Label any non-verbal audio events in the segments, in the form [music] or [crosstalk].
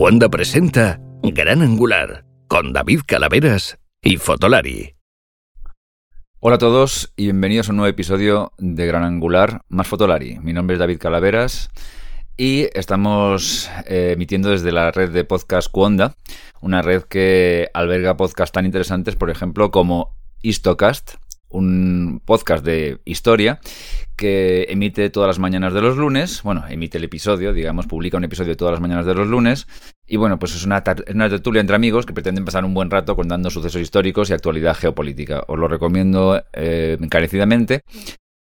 Cuanda presenta Gran Angular con David Calaveras y Fotolari. Hola a todos y bienvenidos a un nuevo episodio de Gran Angular más Fotolari. Mi nombre es David Calaveras y estamos eh, emitiendo desde la red de podcast Cuonda, una red que alberga podcasts tan interesantes, por ejemplo, como Histocast, un podcast de historia que emite todas las mañanas de los lunes, bueno, emite el episodio, digamos, publica un episodio todas las mañanas de los lunes, y bueno, pues es una, tertulia entre amigos que pretenden pasar un buen rato contando sucesos históricos y actualidad geopolítica. Os lo recomiendo eh, encarecidamente.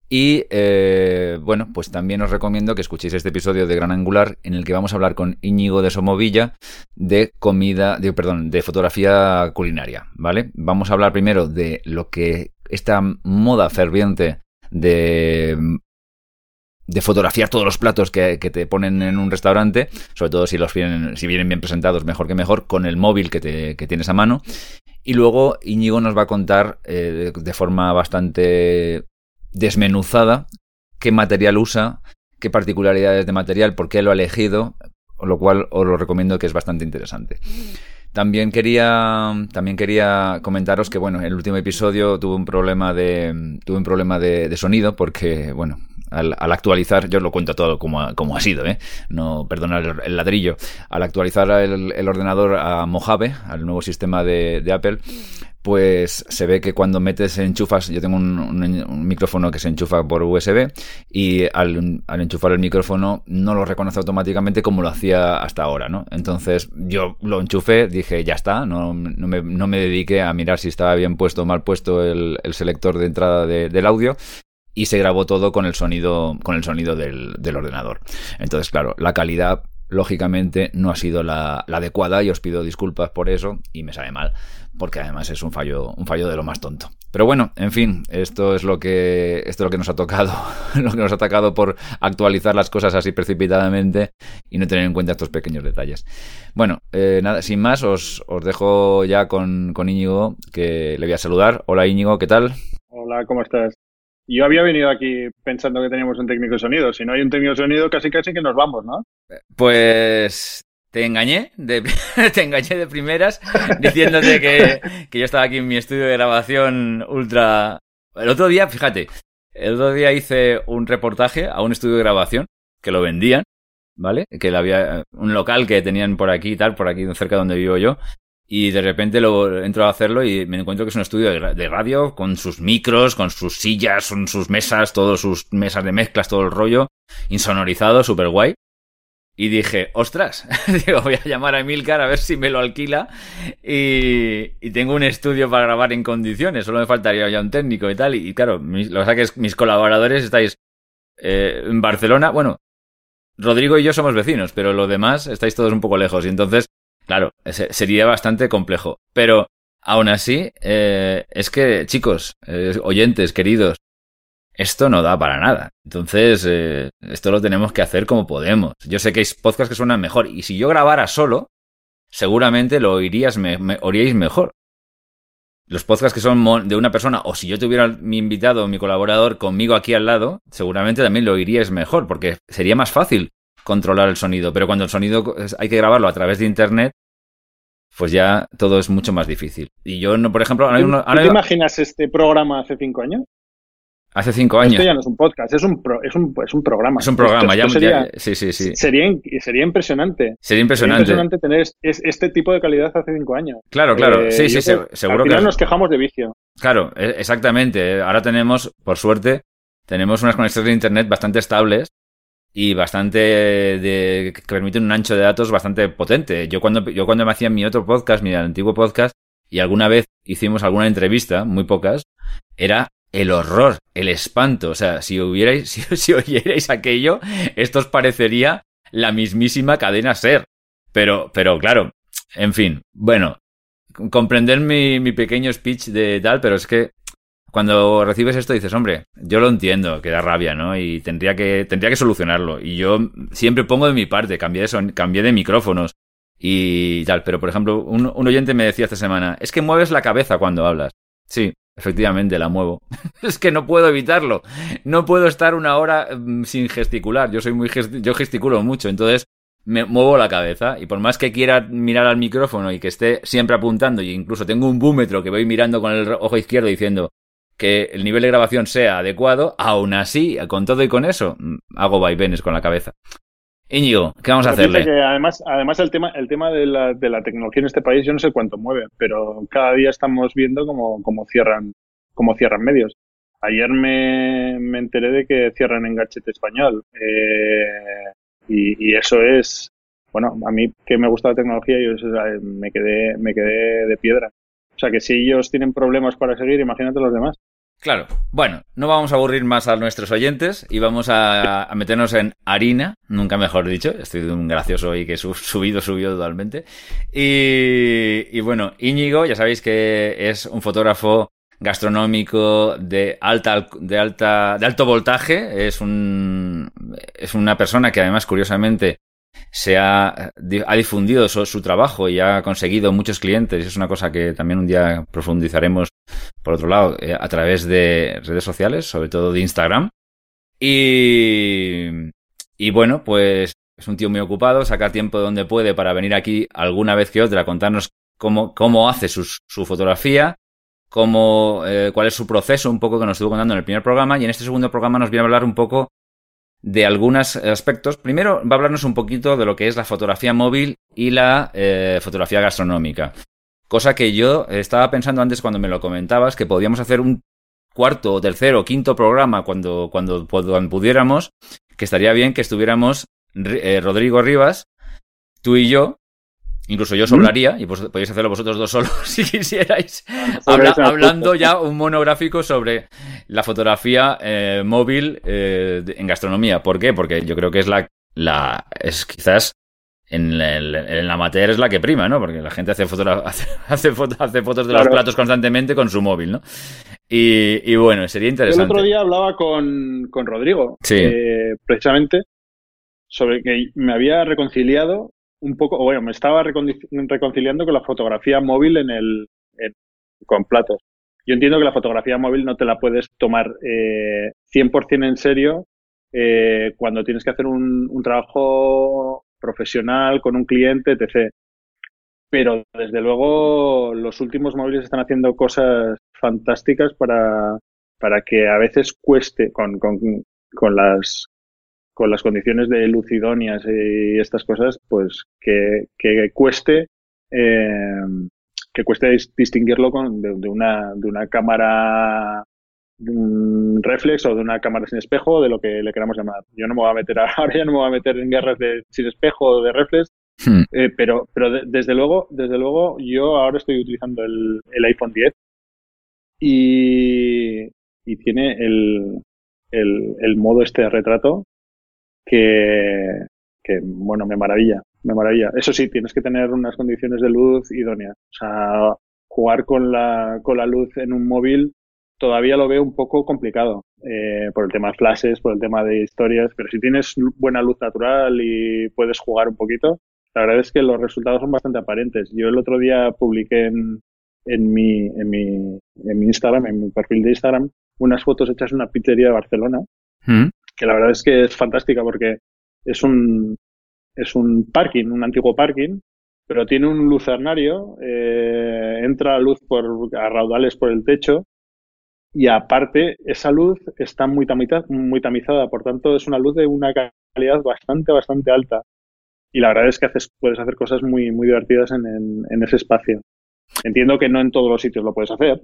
Y eh, bueno, pues también os recomiendo que escuchéis este episodio de Gran Angular en el que vamos a hablar con Íñigo de Somovilla de comida, de, perdón, de fotografía culinaria, ¿vale? Vamos a hablar primero de lo que esta moda ferviente de de fotografiar todos los platos que, te ponen en un restaurante, sobre todo si los vienen, si vienen bien presentados, mejor que mejor, con el móvil que, te, que tienes a mano. Y luego Íñigo nos va a contar eh, de forma bastante desmenuzada qué material usa, qué particularidades de material, por qué lo ha elegido, lo cual os lo recomiendo que es bastante interesante. También quería, también quería comentaros que, bueno, el último episodio tuve un problema de, tuve un problema de, sonido porque, bueno, al, actualizar, yo lo cuento todo como ha, ha sido, ¿eh? No, perdona el, ladrillo. Al actualizar el, ordenador a Mojave, al nuevo sistema de Apple, pues se ve que cuando metes enchufas, yo tengo un, micrófono que se enchufa por USB y al, enchufar el micrófono no lo reconoce automáticamente como lo hacía hasta ahora, ¿no? Entonces yo lo enchufé, dije ya está, no, me, no me, dediqué a mirar si estaba bien puesto o mal puesto el, selector de entrada del audio y se grabó todo con el sonido, con el sonido del, del ordenador. Entonces, claro, la calidad lógicamente no ha sido la, adecuada y os pido disculpas por eso y me sabe mal porque además es un fallo un fallo de lo más tonto. Pero bueno en fin esto es lo que esto es lo que nos ha tocado [laughs] lo que nos ha tocado por actualizar las cosas así precipitadamente y no tener en cuenta estos pequeños detalles. Bueno eh, nada sin más os, os dejo ya con, con Íñigo que le voy a saludar. Hola Íñigo qué tal hola cómo estás yo había venido aquí pensando que teníamos un técnico de sonido. Si no hay un técnico de sonido, casi casi que nos vamos, ¿no? Pues te engañé, de, [laughs] te engañé de primeras diciéndote que, yo estaba aquí en mi estudio de grabación ultra... El otro día, fíjate, el otro día hice un reportaje a un estudio de grabación que lo vendían, ¿vale? Que había un local que tenían por aquí y tal, por aquí cerca donde vivo yo, y de repente lo entro a hacerlo y me encuentro que es un estudio de, radio con sus micros, con sus sillas, con sus mesas, todas sus mesas de mezclas, todo el rollo, insonorizado, súper guay. Y dije, ostras, [laughs] digo, voy a llamar a Emilcar a ver si me lo alquila y, y, tengo un estudio para grabar en condiciones, solo me faltaría ya un técnico y tal. Y, claro, mis, lo que que es mis colaboradores estáis eh, en Barcelona, bueno, Rodrigo y yo somos vecinos, pero lo demás estáis todos un poco lejos y entonces Claro, sería bastante complejo. Pero aún así, eh, es que, chicos, eh, oyentes, queridos, esto no da para nada. Entonces, eh, esto lo tenemos que hacer como podemos. Yo sé que hay podcasts que suenan mejor. Y si yo grabara solo, seguramente lo oirías me, oiríais mejor. Los podcasts que son de una persona, o si yo tuviera mi invitado o mi colaborador conmigo aquí al lado, seguramente también lo oiríais mejor, porque sería más fácil controlar el sonido, pero cuando el sonido hay que grabarlo a través de internet, pues ya todo es mucho más difícil. Y yo, no, por ejemplo, ahora, ¿Tú, te imaginas este programa hace cinco años? Hace cinco años. Esto ya no es un podcast, es un, es un, es un programa. Es un programa, ya, sería, sí, sí, sí. Sería, sería impresionante. Sería impresionante. Sería impresionante tener este tipo de calidad hace cinco años. Claro, claro, eh, sí, sí, seguro al final nos quejamos de vicio. Claro, e, exactamente. Ahora tenemos, por suerte, tenemos unas conexiones de internet bastante estables y bastante de, que permiten un ancho de datos bastante potente. Yo cuando, yo cuando me hacía mi otro podcast, mi antiguo podcast, y alguna vez hicimos alguna entrevista, muy pocas, era el horror, el espanto. O sea, si hubierais, [laughs] si, oyerais aquello, esto os parecería la mismísima cadena ser. Pero, pero claro, en fin, bueno, comprender mi, pequeño speech de tal, pero es que cuando recibes esto dices, hombre, yo lo entiendo, que da rabia, ¿no? Y tendría que, tendría que solucionarlo. Y yo siempre pongo de mi parte, cambié de, son, cambié de micrófonos y tal. Pero, por ejemplo, un oyente me decía esta semana, es que mueves la cabeza cuando hablas. Sí, efectivamente, la muevo. [laughs] es que no puedo evitarlo. No puedo estar una hora mm, sin gesticular. Yo soy muy, yo gesticulo mucho. Entonces, me muevo la cabeza. Y por más que quiera mirar al micrófono y que esté siempre apuntando, y incluso tengo un búmetro que voy mirando con el ojo izquierdo diciendo que el nivel de grabación sea adecuado, aún así, con todo y con eso, mm, hago vaivenes con la cabeza. Íñigo, ¿qué vamos a hacerle? además, además el tema, el tema de, la, de la tecnología en este país, yo no sé cuánto mueve, pero cada día estamos viendo cómo, cómo cierran, cómo cierran medios. Ayer me, me enteré de que cierran en Gachete Español. Eh, y, eso es, bueno, a mí que me gusta la tecnología, yo me quedé, me quedé de piedra. O sea que si ellos tienen problemas para seguir, imagínate los demás. Claro. Bueno, no vamos a aburrir más a nuestros oyentes y vamos a, meternos en harina, nunca mejor dicho. Estoy de un gracioso y que [laughs] subido, subió totalmente. Y, y, bueno, Íñigo, ya sabéis que es un fotógrafo gastronómico de alta, de alta, de alto voltaje. Es un, es una persona que además, curiosamente, se ha, ha difundido su, trabajo y ha conseguido muchos clientes. Es una cosa que también un día profundizaremos, por otro lado, eh, a través de redes sociales, sobre todo de Instagram. Y, y bueno, pues es un tío muy ocupado, saca tiempo de donde puede para venir aquí alguna vez que otra a contarnos cómo, cómo hace su, su fotografía cómo, eh, cuál es su proceso, un poco que nos estuvo contando en el primer programa, y en este segundo programa nos viene a hablar un poco de algunos aspectos. Primero va a hablarnos un poquito de lo que es la fotografía móvil y la eh, fotografía gastronómica. Cosa que yo estaba pensando antes cuando me lo comentabas, que podíamos hacer un cuarto, tercero, quinto programa cuando, cuando, pudiéramos, que estaría bien que estuviéramos eh, Rodrigo Rivas, tú y yo, Incluso yo sobraría, y podéis hacerlo vosotros dos solos [laughs] si quisierais, hablando ya un monográfico sobre la fotografía eh, móvil eh, en gastronomía. ¿Por qué? Porque yo creo que es la, la es quizás en el, en amateur es la que prima, ¿no? Porque la gente hace, [laughs] hace, hace, hace fotos de los platos constantemente con su móvil, ¿no? Y, y, bueno, sería interesante. El otro día hablaba con, con Rodrigo, sí. eh, precisamente, sobre que me había reconciliado un poco, bueno, me estaba reconciliando con la fotografía móvil en el, con platos. Yo entiendo que la fotografía móvil no te la puedes tomar eh, 100% en serio eh, cuando tienes que hacer un, un, trabajo profesional con un cliente, etc. Pero desde luego los últimos móviles están haciendo cosas fantásticas para, para que a veces cueste con, con, con las con las condiciones de luz idóneas y estas cosas, pues que, que cueste eh, que cueste distinguirlo con, de, una, de una cámara reflex o de una cámara sin espejo, de lo que le queramos llamar. Yo no me voy a meter [laughs] ahora ya no me voy a meter en guerras de sin espejo o de reflex, hmm. eh, pero, pero desde luego, desde luego, yo ahora estoy utilizando el, el iPhone 10 y, y tiene el, el, el modo este de retrato que, que, bueno, me maravilla, me maravilla. Eso sí, tienes que tener unas condiciones de luz idóneas. O sea, jugar con la, con la luz en un móvil todavía lo veo un poco complicado eh, por el tema de flashes, por el tema de historias, pero si tienes buena luz natural y puedes jugar un poquito, la verdad es que los resultados son bastante aparentes. Yo el otro día publiqué en, en, mi, en, mi, en mi Instagram, en mi perfil de Instagram, unas fotos hechas en una pizzería de Barcelona, mm que la verdad es que es fantástica porque es un, es un parking, un antiguo parking, pero tiene un lucernario, eh, entra luz por, a raudales por el techo y aparte esa luz está muy, muy tamizada, por tanto es una luz de una calidad bastante, bastante alta. Y la verdad es que haces, puedes hacer cosas muy, muy divertidas en, en, ese espacio. Entiendo que no en todos los sitios lo puedes hacer,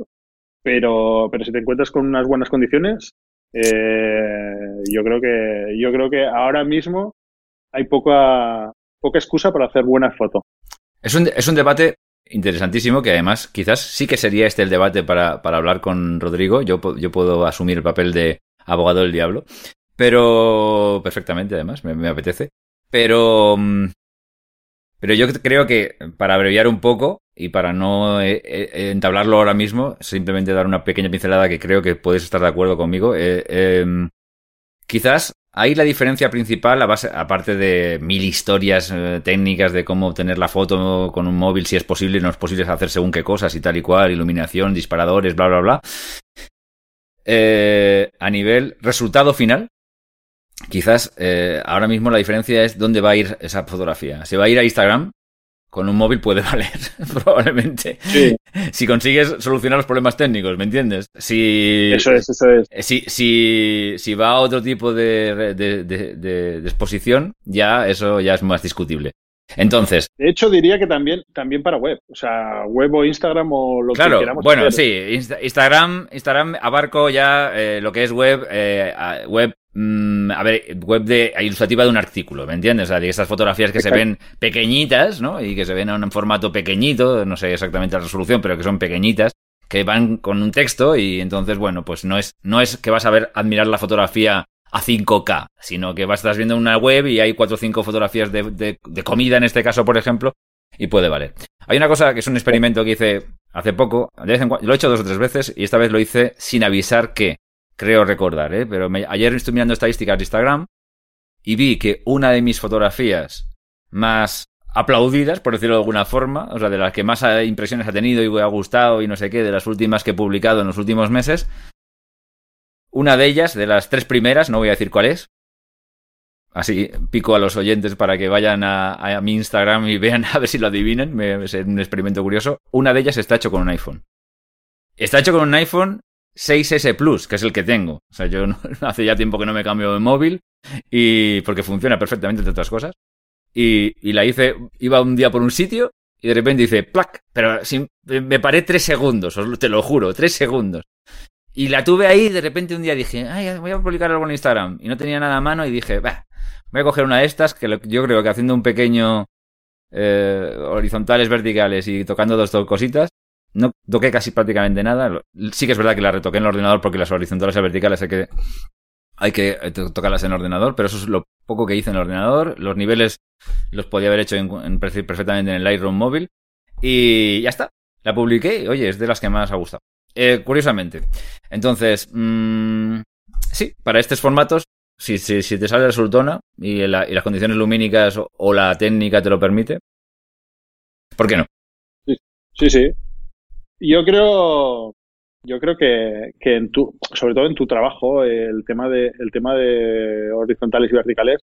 pero, pero si te encuentras con unas buenas condiciones, eh, yo creo que yo creo que ahora mismo hay poca poca excusa para hacer buenas fotos. Es un, es un debate interesantísimo que además quizás sí que sería este el debate para, para hablar con Rodrigo. Yo, yo puedo asumir el papel de abogado del diablo, pero perfectamente además, me, me apetece. Pero mm, pero yo creo que, para abreviar un poco y para no eh, eh, entablarlo ahora mismo, simplemente dar una pequeña pincelada que creo que puedes estar de acuerdo conmigo. Eh, em, quizás ahí la diferencia principal, a base, aparte de mil historias técnicas de cómo obtener la foto con un móvil, si es posible, no es posible hacer según qué cosas y tal y cual, iluminación, disparadores, bla, bla, bla. a nivel resultado final, quizás eh, ahora mismo la diferencia es dónde va a ir esa fotografía. Si va a ir a Instagram, con un móvil puede [laughs] valer, probablemente. Sí. Si consigues solucionar los problemas técnicos, ¿me entiendes? Si, Eso es, eso es. eh, si, si, si va a otro tipo de, de- de- de- exposición, ya eso ya es más discutible. Entonces, De hecho, diría que también, también para web. O sea, web o Instagram o lo que claro, queramos bueno, hacer. sí, Insta- Instagram, Instagram abarco ya eh, lo que es web, eh, web, mm, a ver, web de ilustrativa de un artículo, ¿me entiendes? O sea, de esas fotografías que se ven pequeñitas, ¿no? Y que se ven en un formato pequeñito, no sé exactamente la resolución, pero que son pequeñitas, que van con un texto y entonces, bueno, pues no es, no es que vas a ver, admirar la fotografía a 5K, sino que vas, estás viendo una web y hay cuatro o cinco fotografías de, de- de comida, en este caso, por ejemplo, y puede valer. Hay una cosa que es un experimento que hice hace poco, de vez en cuando, lo he hecho dos o tres veces y esta vez lo hice sin avisar que, creo recordar, ¿eh? pero ayer estuve mirando estadísticas de Instagram y vi que una de mis fotografías más aplaudidas, por decirlo de alguna forma, o sea, de las que más impresiones ha tenido y ha gustado y no sé qué, de las últimas que he publicado en los últimos meses, una de ellas, de las tres primeras, no voy a decir cuál es, Así pico a los oyentes para que vayan a, mi Instagram y vean [laughs] a ver si lo adivinan. Me, es un experimento curioso. Una de ellas está hecho con un iPhone. Está hecho con un iPhone 6S Plus, que es el que tengo. O sea, yo no- [laughs] hace ya tiempo que no me cambio de móvil y porque funciona perfectamente entre otras cosas. Y, y la hice, iba un día por un sitio y de repente hice plac, pero sin- me paré tres segundos, te lo juro, tres segundos. Y la tuve ahí y de repente un día dije, ay, voy a publicar algo en Instagram. Y no tenía nada a mano y dije, va, voy a coger una de estas que yo creo que haciendo un pequeño eh, horizontales, verticales y tocando dos dos cositas, no toqué casi prácticamente nada. Sí que es verdad que la retoqué en el ordenador porque las horizontales y verticales hay que, hay que eh, to- tocarlas en el ordenador, pero eso es lo poco que hice en el ordenador. Los niveles los podía haber hecho en- en- perfectamente en el Lightroom móvil. Y ya está. La publiqué oye, es de las que más ha gustado. Eh, curiosamente. Entonces, mm, sí, para estos formatos, si, si, si te sale la- y las condiciones lumínicas o, o la técnica te lo permite, ¿por qué no? Sí, sí. Yo creo, yo creo que, que en tu, sobre todo en tu trabajo, el tema de, el tema de horizontales y verticales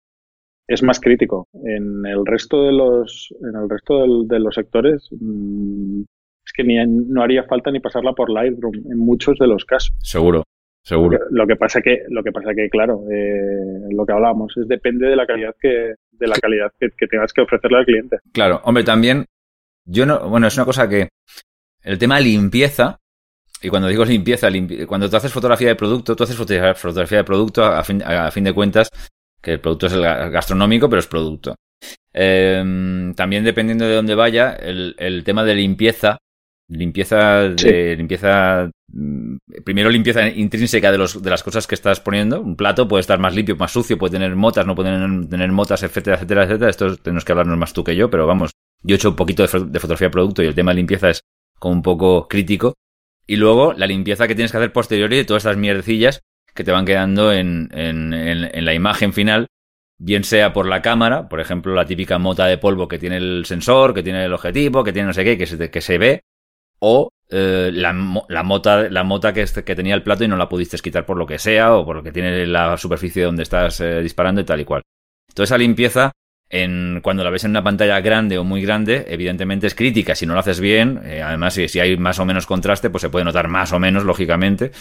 es más crítico. En el resto de los, en el resto del- de los sectores, mm, es que ni no haría falta ni pasarla por Lightroom en muchos de los casos. Seguro, seguro. Lo que pasa que, lo que pasa que, claro, eh, lo que hablábamos es depende de la calidad que, de la calidad que, que tengas que ofrecerle al cliente. Claro, hombre, también, yo no, bueno, es una cosa que el tema limpieza, y cuando digo limpieza, limpi- cuando tú haces fotografía de producto, tú haces foto- fotografía de producto a fin, a fin de cuentas, que el producto es el ga- gastronómico, pero es producto. Eh, también dependiendo de dónde vaya, el, el tema de limpieza, limpieza de limpieza mm, primero limpieza intrínseca de los de las cosas que estás poniendo. Un plato puede estar más limpio más sucio puede tener motas no puede tener, tener motas etcétera etcétera etcétera. Esto tenemos que hablarnos más tú que yo pero vamos yo he hecho un poquito de, de fotografía de producto y el tema de limpieza es un poco crítico y luego la limpieza que tienes que hacer posterior de todas estas mierdecillas que te van quedando en, en, la imagen final bien sea por la cámara, por ejemplo, la típica mota de polvo que tiene el sensor, que tiene el objetivo, que tiene no sé qué, que se, que se ve, o eh, la, la mota, la mota que, este- que tenía el plato y no la pudiste quitar por lo que sea, o por lo que tiene la superficie donde estás eh, disparando y tal y cual. Toda esa limpieza, cuando la ves en una pantalla grande o muy grande, evidentemente es crítica. Si no lo haces bien, eh, además, si, hay más o menos contraste, pues se puede notar más o menos, lógicamente.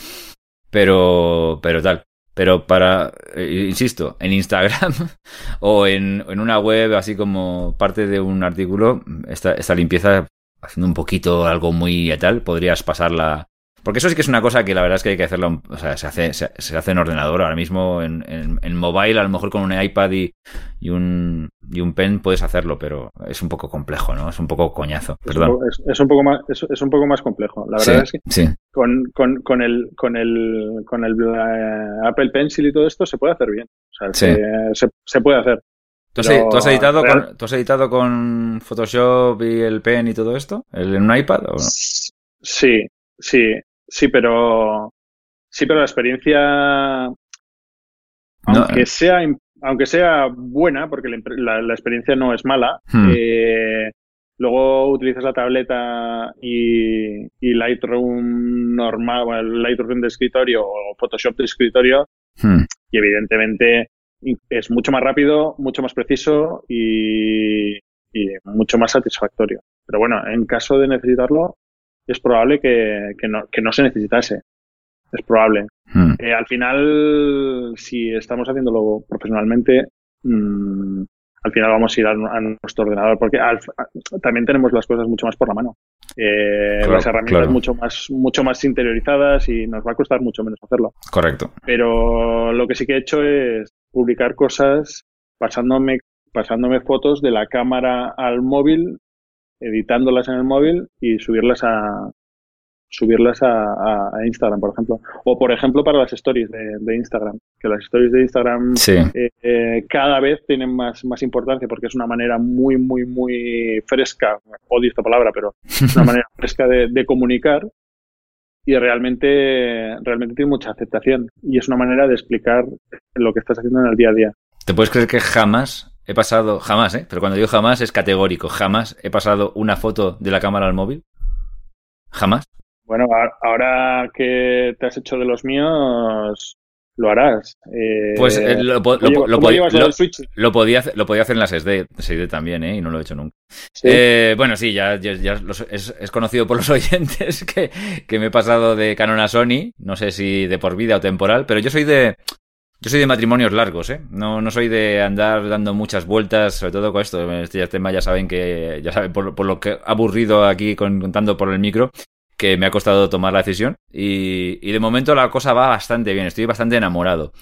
Pero, pero tal. Pero para, eh, insisto, en Instagram [laughs] o en, en una web, así como parte de un artículo, esta, esta limpieza, haciendo un poquito algo muy tal, podrías pasarla. Porque eso sí que es una cosa que la verdad es que hay que hacerla, un- o sea, se hace, se, se hace en ordenador. Ahora mismo en, en, en mobile, a lo mejor con un iPad y, y un, y un pen puedes hacerlo, pero es un poco complejo, ¿no? Es un poco coñazo. Es un, Perdón. poco, es, es un poco más, es, es un poco más complejo. La Sí, verdad es que sí. con, con, con el, con el, con el eh, Apple Pencil y todo esto se puede hacer bien. O sea, Sí. se, puede hacer. ¿Tú has, Pero tú has editado con, ¿Tú has editado con Photoshop y el pen y todo esto? ¿El, ¿En un iPad o no? Sí, sí, sí, pero sí, pero la experiencia, aunque eh. sea aunque sea buena, porque la, impre- la- la experiencia no es mala, Hmm. eh, luego utilizas la tableta y, y Lightroom normal, bueno, Lightroom de escritorio o Photoshop de escritorio Hmm. y evidentemente es mucho más rápido, mucho más preciso y, mucho más satisfactorio. Pero bueno, en caso de necesitarlo, es probable que, no, se necesitase. Es probable. Hmm. Eh, al final, si estamos haciéndolo profesionalmente, mm, al final vamos a ir a, nuestro ordenador, porque también tenemos las cosas mucho más por la mano. Eh, las herramientas mucho más mucho más interiorizadas y nos va a costar mucho menos hacerlo. Correcto. Pero lo que sí que he hecho es publicar cosas pasándome pasándome fotos de la cámara al móvil, editándolas en el móvil y subirlas a, subirlas a, Instagram, por ejemplo. O, por ejemplo, para las stories de, Instagram, que las stories de Instagram eh, eh, cada vez tienen más, más importancia porque es una manera muy, muy, muy fresca, odio esta palabra, pero es [laughs] una manera fresca de, comunicar y realmente, realmente tiene mucha aceptación y es una manera de explicar lo que estás haciendo en el día a día. ¿Te puedes creer que jamás he pasado, jamás, ¿eh? pero cuando digo jamás es categórico, jamás he pasado una foto de la cámara al móvil? ¿Jamás? Bueno, ahora que te has hecho de los míos, lo harás. Eh, pues eh, lo, podía, hacer, lo podía hacer en las SD, SD también, ¿eh? Y no lo he hecho nunca. Eh, bueno, sí, ya, ya, es, conocido por los [laughs] oyentes que, que, me he pasado de Canon a Sony. No sé si de por vida o temporal, pero yo soy de. Yo soy de matrimonios largos, ¿eh? No, no soy de andar dando muchas vueltas, sobre todo con esto. Este tema ya saben que, ya saben, por, por lo que aburrido aquí contando por el micro, que me ha costado tomar la decisión y, de momento la cosa va bastante bien, estoy bastante enamorado.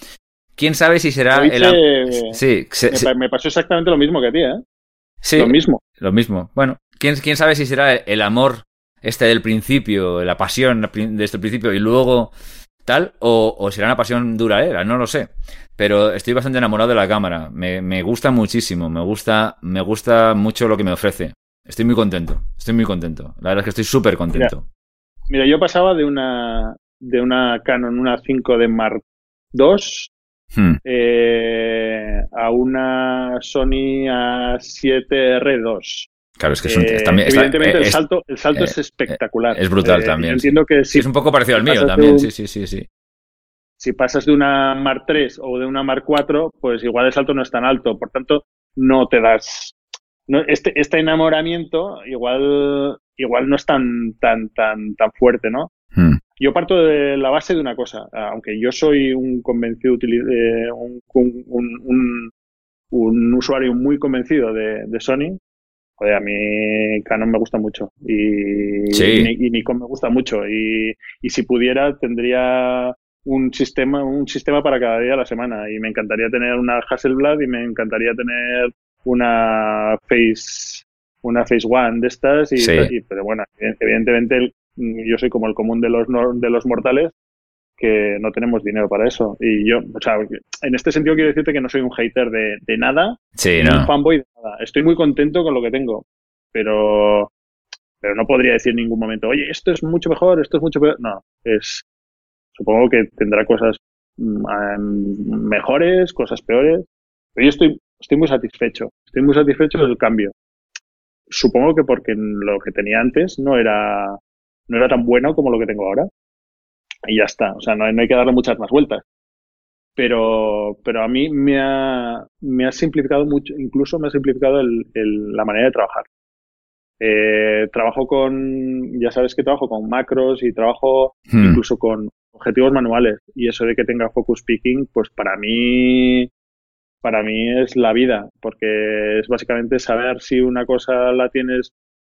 ¿Quién sabe si será el... Sí, me, pasó exactamente lo mismo que a ti, ¿eh? Sí, lo mismo. Lo mismo. Bueno, ¿quién, quién sabe si será el amor este del principio, la pasión de este principio y luego tal, o, será una pasión duradera, no lo sé. Pero estoy bastante enamorado de la cámara, me, me gusta muchísimo, me gusta, me gusta mucho lo que me ofrece. Estoy muy contento, estoy muy contento. La verdad es que estoy súper contento. Mira, yo pasaba de una, de una Canon, una 5D Mark II, hmm. eh, a una Sony A7R2. Claro, es que es eh, también, evidentemente el salto, el salto es espectacular. Es brutal eh, también. Entiendo que es un poco parecido al mío también, sí, sí, sí, sí. Si pasas de una Mark III o de una Mark IV, pues igual el salto no es tan alto. Por tanto, no te das este, este enamoramiento igual, igual no es tan, tan, tan, tan fuerte, ¿no? Hmm. Yo parto de la base de una cosa, aunque yo soy un convencido, eh, un, un, un, usuario muy convencido de, Sony, a mí Canon me gusta mucho y, y, Nikon me gusta mucho y, y si pudiera tendría un sistema, un sistema para cada día de la semana y me encantaría tener una Hasselblad y me encantaría tener una Face una Face One de estas y, pero bueno evidentemente yo soy como el común de los de los mortales que no tenemos dinero para eso y yo o sea en este sentido quiero decirte que no soy un hater de, de nada sí, no. un fanboy de nada estoy muy contento con lo que tengo pero pero no podría decir en ningún momento oye esto es mucho mejor esto es mucho peor no es supongo que tendrá cosas mm, mejores cosas peores pero yo estoy estoy muy satisfecho. Estoy muy satisfecho del cambio. Supongo que porque lo que tenía antes no era, no era tan bueno como lo que tengo ahora. Y ya está. O sea, no, hay que darle muchas más vueltas. Pero, pero a mí me ha, me ha simplificado mucho, incluso me ha simplificado el, la manera de trabajar. Eh, trabajo con, ya sabes que trabajo con macros y trabajo hmm. incluso con objetivos manuales. Y eso de que tenga focus picking, pues para mí para mí es la vida, porque es básicamente saber si una cosa la tienes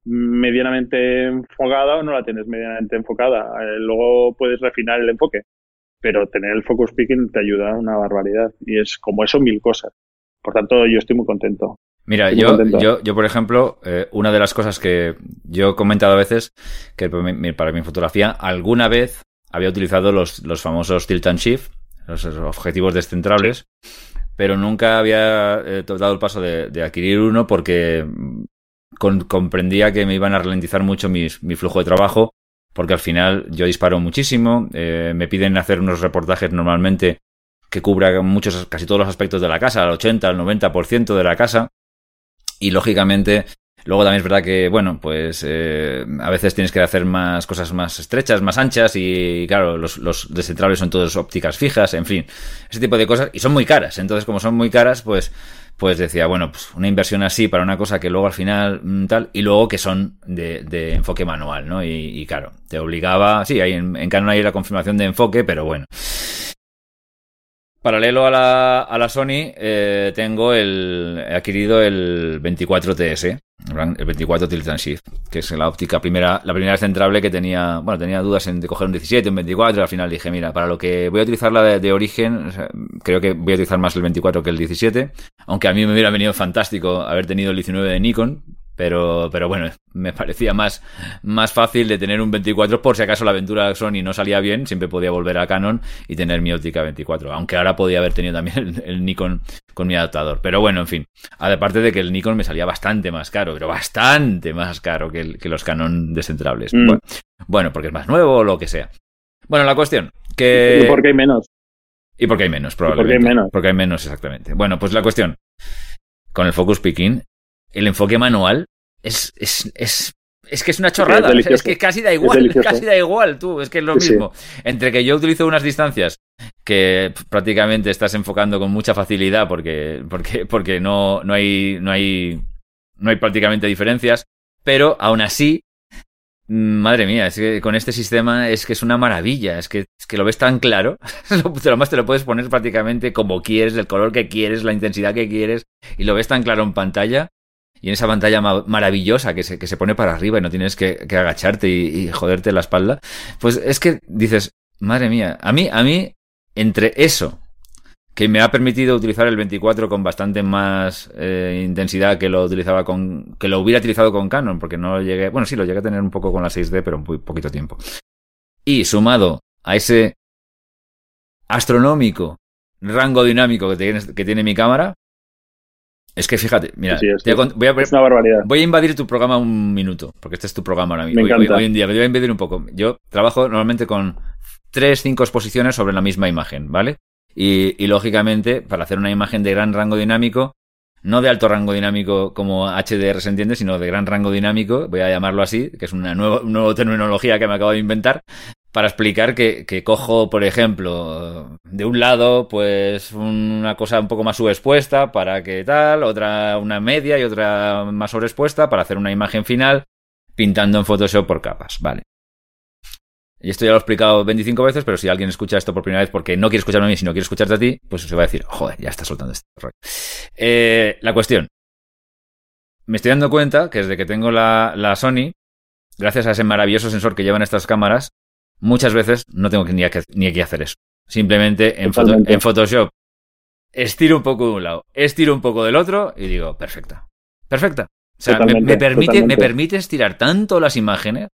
medianamente enfocada o no la tienes medianamente enfocada. Eh, luego puedes refinar el enfoque, pero tener el focus picking te ayuda a una barbaridad y es como eso mil cosas. Por tanto, yo estoy muy contento. Mira, yo, yo, yo, por ejemplo, eh, una de las cosas que yo he comentado a veces, que para mi fotografía, alguna vez había utilizado los, los famosos tilt and shift, los objetivos descentrables, pero nunca había eh, dado el paso de, adquirir uno porque comprendía que me iban a ralentizar mucho mi flujo de trabajo, porque al final yo disparo muchísimo, eh, me piden hacer unos reportajes normalmente que cubra muchos, casi todos los aspectos de la casa, al 80, al 90% de la casa, y lógicamente Luego también es verdad que, bueno, pues eh, a veces tienes que hacer más cosas más estrechas, más anchas y, claro, los, los descentrables son todos ópticas fijas, en fin, ese tipo de cosas y son muy caras. Entonces, como son muy caras, pues pues decía, bueno, pues una inversión así para una cosa que luego al final mm, tal, y luego que son de, de enfoque manual, ¿no? Y, claro, te obligaba, sí, hay en, en Canon hay la confirmación de enfoque, pero bueno. Paralelo a la, a la Sony, eh, tengo el, he adquirido el 24TS, el 24 Tilt and Shift, que es la óptica primera, la primera centrable que tenía, bueno, tenía dudas en coger un 17, un 24, y al final dije, mira, para lo que voy a utilizarla de, de origen, creo que voy a utilizar más el 24 que el 17, aunque a mí me hubiera venido fantástico haber tenido el 19 de Nikon, pero, pero bueno, me parecía más, más fácil de tener un 24 por si acaso la aventura Sony no salía bien, siempre podía volver a Canon y tener mi óptica 24. Aunque ahora podía haber tenido también el, Nikon con mi adaptador. Pero bueno, en fin. Aparte de que el Nikon me salía bastante más caro, pero bastante más caro que, que los Canon descentrables. Mm. Bueno, bueno, porque es más nuevo o lo que sea. Bueno, la cuestión. Que... ¿Y por qué hay menos? Y porque hay menos, probablemente. Porque hay menos. Porque hay menos, exactamente. Bueno, pues la cuestión. Con el focus picking el enfoque manual es, es, es, es que es una chorrada. Es, que casi da igual, [laughs] casi da igual, tú. Es que es lo mismo. Entre que yo utilizo unas distancias que prácticamente estás enfocando con mucha facilidad porque, porque, porque no, no hay, no hay, no hay prácticamente diferencias, pero aún así, madre mía, es que con este sistema es que es una maravilla, es que, es que lo ves tan claro, [laughs] lo más te lo puedes poner prácticamente como quieres, el color que quieres, la intensidad que quieres, y lo ves tan claro en pantalla y en esa pantalla maravillosa que se, que se pone para arriba y no tienes que, agacharte y, joderte la espalda, pues es que dices, madre mía, a mí, a mí, entre eso, que me ha permitido utilizar el 24 con bastante más eh, intensidad que lo utilizaba con, que lo hubiera utilizado con Canon, porque no llegué, bueno, sí, lo llegué a tener un poco con la 6D, pero muy poquito tiempo. Y sumado a ese astronómico rango dinámico que tiene, que tiene mi cámara, es que fíjate, mira, voy, a, una barbaridad. voy a invadir tu programa un minuto, porque este es tu programa ahora mismo. Hoy, en día, me voy a invadir un poco. Yo trabajo normalmente con tres, cinco exposiciones sobre la misma imagen, ¿vale? Y, lógicamente, para hacer una imagen de gran rango dinámico, no de alto rango dinámico como HDR se entiende, sino de gran rango dinámico, voy a llamarlo así, que es una nueva terminología que me acabo de inventar, para explicar que, cojo, por ejemplo, de un lado, pues una cosa un poco más subexpuesta para que tal, otra una media y otra más sobreexpuesta para hacer una imagen final pintando en Photoshop por capas, vale. Y esto ya lo he explicado 25 veces, pero si alguien escucha esto por primera vez porque no quiere escucharme a mí, sino quiere escucharte a ti, pues se va a decir, joder, ya está soltando este rollo. Eh, la cuestión. Me estoy dando cuenta que desde que tengo la, la Sony, gracias a ese maravilloso sensor que llevan estas cámaras, muchas veces no tengo ni que, ni que hacer eso. Simplemente en, en Photoshop estiro un poco de un lado, estiro un poco del otro y digo, perfecta. Perfecta. O sea, me, permite, me permite estirar tanto las imágenes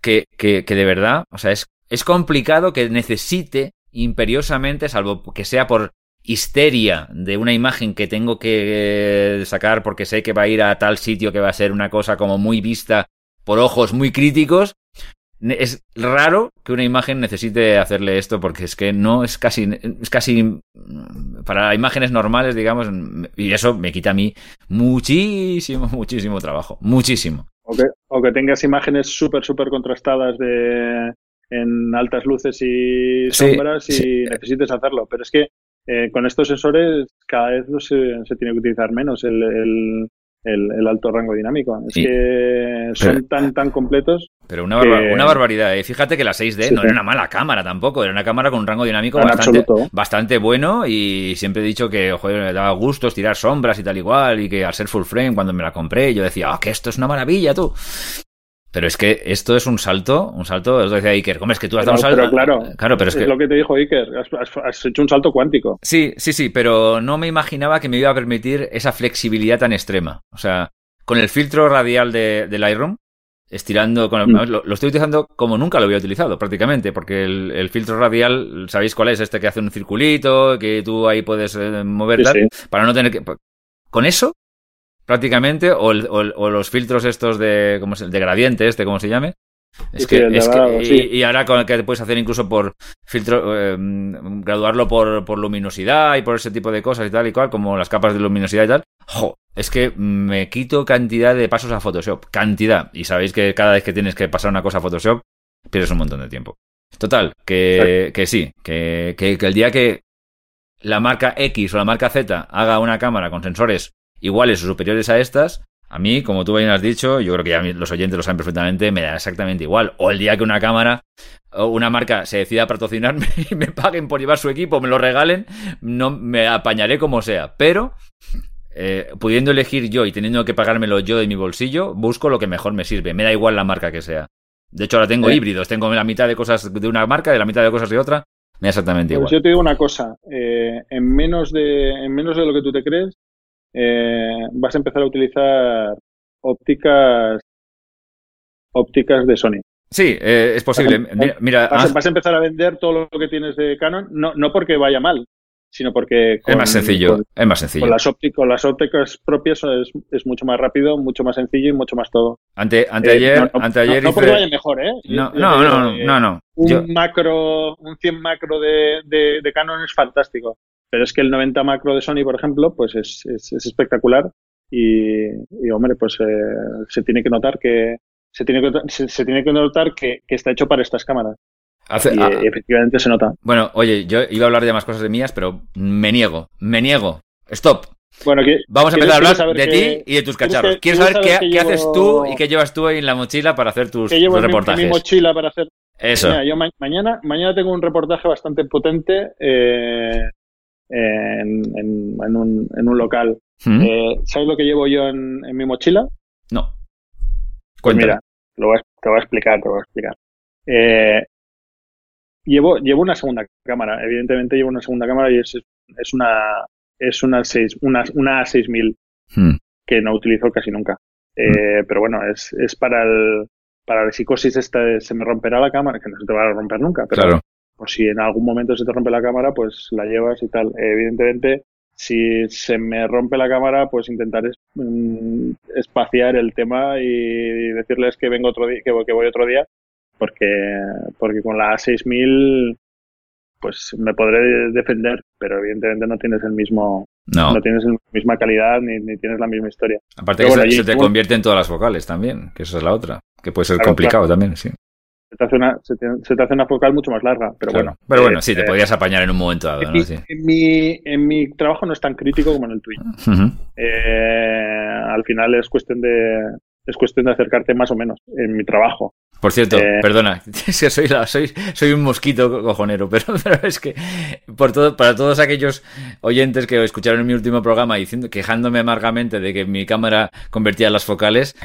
que, que, que de verdad, o sea, es, es complicado que necesite imperiosamente, salvo que sea por histeria de una imagen que tengo que sacar porque sé que va a ir a tal sitio que va a ser una cosa como muy vista por ojos muy críticos, es raro que una imagen necesite hacerle esto porque es que no es casi es casi para imágenes normales digamos y eso me quita a mí muchísimo muchísimo trabajo muchísimo. O que, o que tengas imágenes súper súper contrastadas de en altas luces y sombras y necesites hacerlo. Pero es que eh, con estos sensores cada vez se, se tiene que utilizar menos. El el, alto rango dinámico. Es que son tan, tan completos. Pero una, una barbaridad. ¿eh? Fíjate que la 6D no era una mala cámara tampoco, era una cámara con un rango dinámico bastante, bastante, bueno y siempre he dicho que me daba gusto tirar sombras y tal igual y que al ser full frame cuando me la compré yo decía, ah, que esto es una maravilla tú. Pero es que esto es un salto, un salto, os decía Iker, ¿cómo es que tú has dado un salto? Pero claro, claro pero es, lo que te dijo Iker, has, hecho un salto cuántico. Sí, sí, sí, pero no me imaginaba que me iba a permitir esa flexibilidad tan extrema. O sea, con el filtro radial de, del Lightroom, estirando, con mm. lo, estoy utilizando como nunca lo había utilizado prácticamente, porque el, filtro radial, ¿sabéis cuál es? Este que hace un circulito, que tú ahí puedes eh, mover, para no tener que... Con eso prácticamente, o, los filtros estos de, ¿cómo de gradiente, este, como se llame. Es que, es que y, ahora con el que puedes hacer incluso por filtro, eh, graduarlo por, por luminosidad y por ese tipo de cosas y tal y cual, como las capas de luminosidad y tal. es que me quito cantidad de pasos a Photoshop. Cantidad. Y sabéis que cada vez que tienes que pasar una cosa a Photoshop, pierdes un montón de tiempo. Total, que, que sí, que, que, que el día que la marca X o la marca Z haga una cámara con sensores iguales o superiores a estas, a mí, como tú bien has dicho, yo creo que ya los oyentes lo saben perfectamente, me da exactamente igual. O el día que una cámara o una marca se decida patrocinarme [laughs] y me paguen por llevar su equipo, me lo regalen, no me apañaré como sea. Pero eh, pudiendo elegir yo y teniendo que pagármelo yo de mi bolsillo, busco lo que mejor me sirve. Me da igual la marca que sea. De hecho, ahora tengo híbridos, tengo la mitad de cosas de una marca, de la mitad de cosas de otra. Me da exactamente Pues igual. yo te digo una cosa, eh, en, menos de, en menos de lo que tú te crees, eh, vas a empezar a utilizar ópticas ópticas de Sony. Sí, eh, es posible. Vas a- Mira, mira, Vas, a- vas a empezar a vender todo lo que tienes de Canon, no, no porque vaya mal, sino porque es con, más sencillo. con- es más con sencillo. las, ópticas, con las ópticas propias es, es mucho más rápido, mucho más sencillo y mucho más todo. Ante, anteayer, Eh, no, no- anteayer no, no porque hice- vaya mejor, ¿eh? No, no, no, no, no. Un Yo- macro, un 100 macro de, de, de Canon es fantástico, pero es que el 90 macro de Sony, por ejemplo, pues es, es, es espectacular y, y, hombre, pues eh, se tiene que notar que se tiene que, se, se tiene que notar que, que está hecho para estas cámaras hace- y ah, eh, efectivamente se nota. bueno, oye, yo iba a hablar de más cosas de mías, pero me niego, me niego. Stop. Bueno, que, Vamos a ¿Quieres- empezar a hablar de ti y de tus cacharros. Quiero quieres saber qué, qué haces tú y qué llevas tú en la mochila para hacer tus, que llevo tus en mi, reportajes. mochila para hacer. Eso. Mira, yo ma- mañana, mañana tengo un reportaje bastante potente eh, en, en, en un, en un local. ¿Mm? Eh, ¿Sabes lo que llevo yo en, mi mochila? no. Pues mira, te lo voy a, te voy a explicar, te voy a explicar. Eh, llevo, llevo una segunda cámara, evidentemente llevo una segunda cámara y es, es una es una, seis, una, una 6000 Mm. que no utilizo casi nunca. Eh, Pero bueno, es, es para el para la psicosis esta de se me romperá la cámara, que no se te va a romper nunca, pero Claro. Por si en algún momento se te rompe la cámara, pues la llevas y tal. Evidentemente, si se me rompe la cámara, pues intentaré mm, espaciar el tema y decirles que vengo otro día, que, voy- que voy otro día, porque, porque con la 6000 pues me podré defender, pero evidentemente no tienes el mismo, No. no tienes la misma calidad ni, ni tienes la misma historia. Aparte Pero que bueno, se, te convierte en todas las vocales también, que esa es la otra. Que puede ser Claro, complicado también, sí. Se te hace una, se te, se te hace una focal mucho más larga, pero Claro. bueno. Pero eh, bueno, sí, te eh, podías apañar en un momento dado, en, ¿no? mi, Sí. en, mi, en mi trabajo no es tan crítico como en el tuyo. Eh, al final es cuestión de es cuestión de acercarte más o menos en mi trabajo. Por cierto, Eh, perdona, [laughs] es que soy, la- soy, soy un mosquito co- cojonero, [laughs] pero, pero es que por todo, para todos aquellos oyentes que escucharon mi último programa diciendo, quejándome amargamente de que mi cámara convertía las focales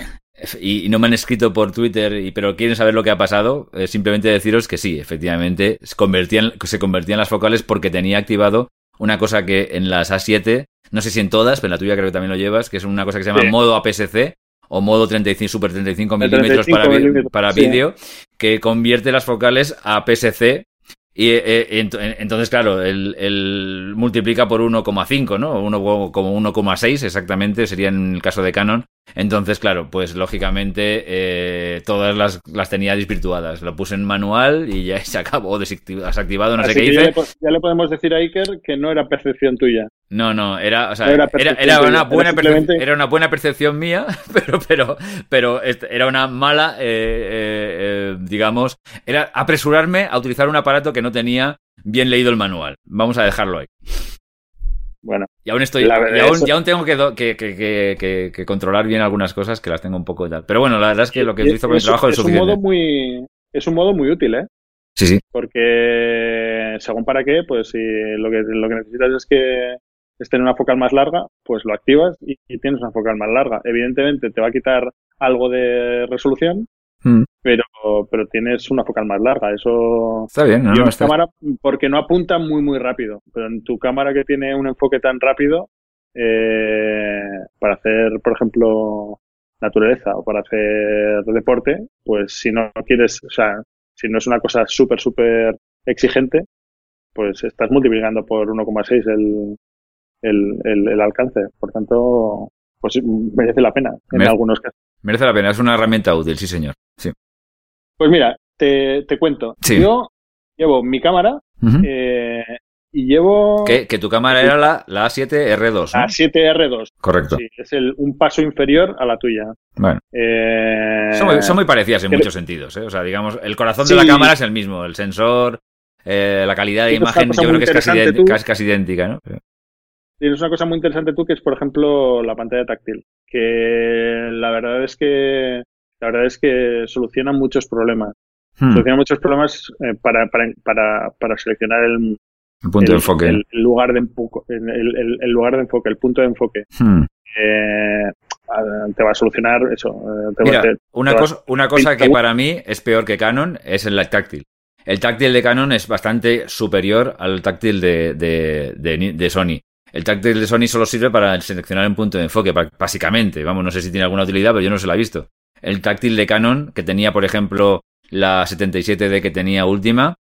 y, no me han escrito por Twitter, y, pero quieren saber lo que ha pasado, eh, simplemente deciros que sí, efectivamente, se convertían, se convertían las focales porque tenía activado una cosa que en las A7, no sé si en todas, pero en la tuya creo que también lo llevas, que es una cosa que se llama Sí. modo APS-C o modo 35, super 35 El milímetros 35 para, para sí. vídeo, que convierte las focales a PSC. Y eh, ent- entonces, claro, el, el multiplica por 1,5, ¿no? Uno, como 1,6 exactamente sería en el caso de Canon. Entonces, claro, pues lógicamente eh, todas las, las tenía desvirtuadas. Lo puse en manual y ya [laughs] se acabó desactiv- desactivado, no sé qué ya hice. le, ya le podemos decir a Iker que no era percepción tuya. No, no, era, o sea, No era una buena simplemente- era una buena percepción mía, [laughs] pero, pero, pero est- era una mala, eh, eh, eh, digamos, era apresurarme a utilizar un aparato que no tenía bien leído el manual. Vamos a dejarlo ahí. Bueno, Y aún estoy, La y aún, eso- y aún tengo que, controlar bien algunas cosas que las tengo un poco y tal. Pero bueno, la verdad es que lo que utilizo para mi es, trabajo es, es un modo muy es un modo muy útil, ¿eh? Sí, sí. Porque según para qué, pues si lo que lo que necesitas es que esté en una focal más larga, pues lo activas y, y tienes una focal más larga. Evidentemente te va a quitar algo de resolución, Mm. pero pero tienes una focal más larga. Eso Está bien, ¿no? Yo no está- cámara, porque no apunta muy, muy rápido. Pero en tu cámara que tiene un enfoque tan rápido, eh, para hacer, por ejemplo, naturaleza o para hacer deporte, pues si no quieres, o sea, si no es una cosa súper, súper exigente, pues estás multiplicando por 1,6 el, el, el, el alcance. Por tanto, pues merece la pena en algunos casos. Merece la pena, es una herramienta útil, sí, señor. Sí. Pues mira, te, te cuento. Sí. Yo llevo mi cámara eh, y llevo... Que, que tu cámara era la, la A7R2, ¿no? La 7R2. Correcto. Sí, es el, un paso inferior a la tuya. Bueno. Eh, Son, muy, son muy parecidas en muchos sentidos, ¿eh? O sea, digamos, el corazón Sí. de la cámara es el mismo, el sensor, eh, la calidad de imagen, yo creo que es casi, casi, casi idéntica, ¿no? Tienes una cosa muy interesante tú que es, por ejemplo, la pantalla táctil, que la verdad es que la verdad es que soluciona muchos problemas. Hmm, Soluciona muchos problemas eh, para, para, para, para seleccionar el, el punto el- de enfoque. el- el lugar de enfoque, el, el- el lugar de enfoque, el punto de enfoque. Hmm. Eh, a- te va a solucionar eso. eh, te va- te- una te va- cosa, una cosa que para mí es peor que Canon es el táctil. El táctil de Canon es bastante superior al táctil de, de, de Sony. El táctil de Sony solo sirve para seleccionar un punto de enfoque, básicamente. Vamos, no sé si tiene alguna utilidad, pero yo no se la he visto. El táctil de Canon, que tenía, por ejemplo, la 77D que tenía última,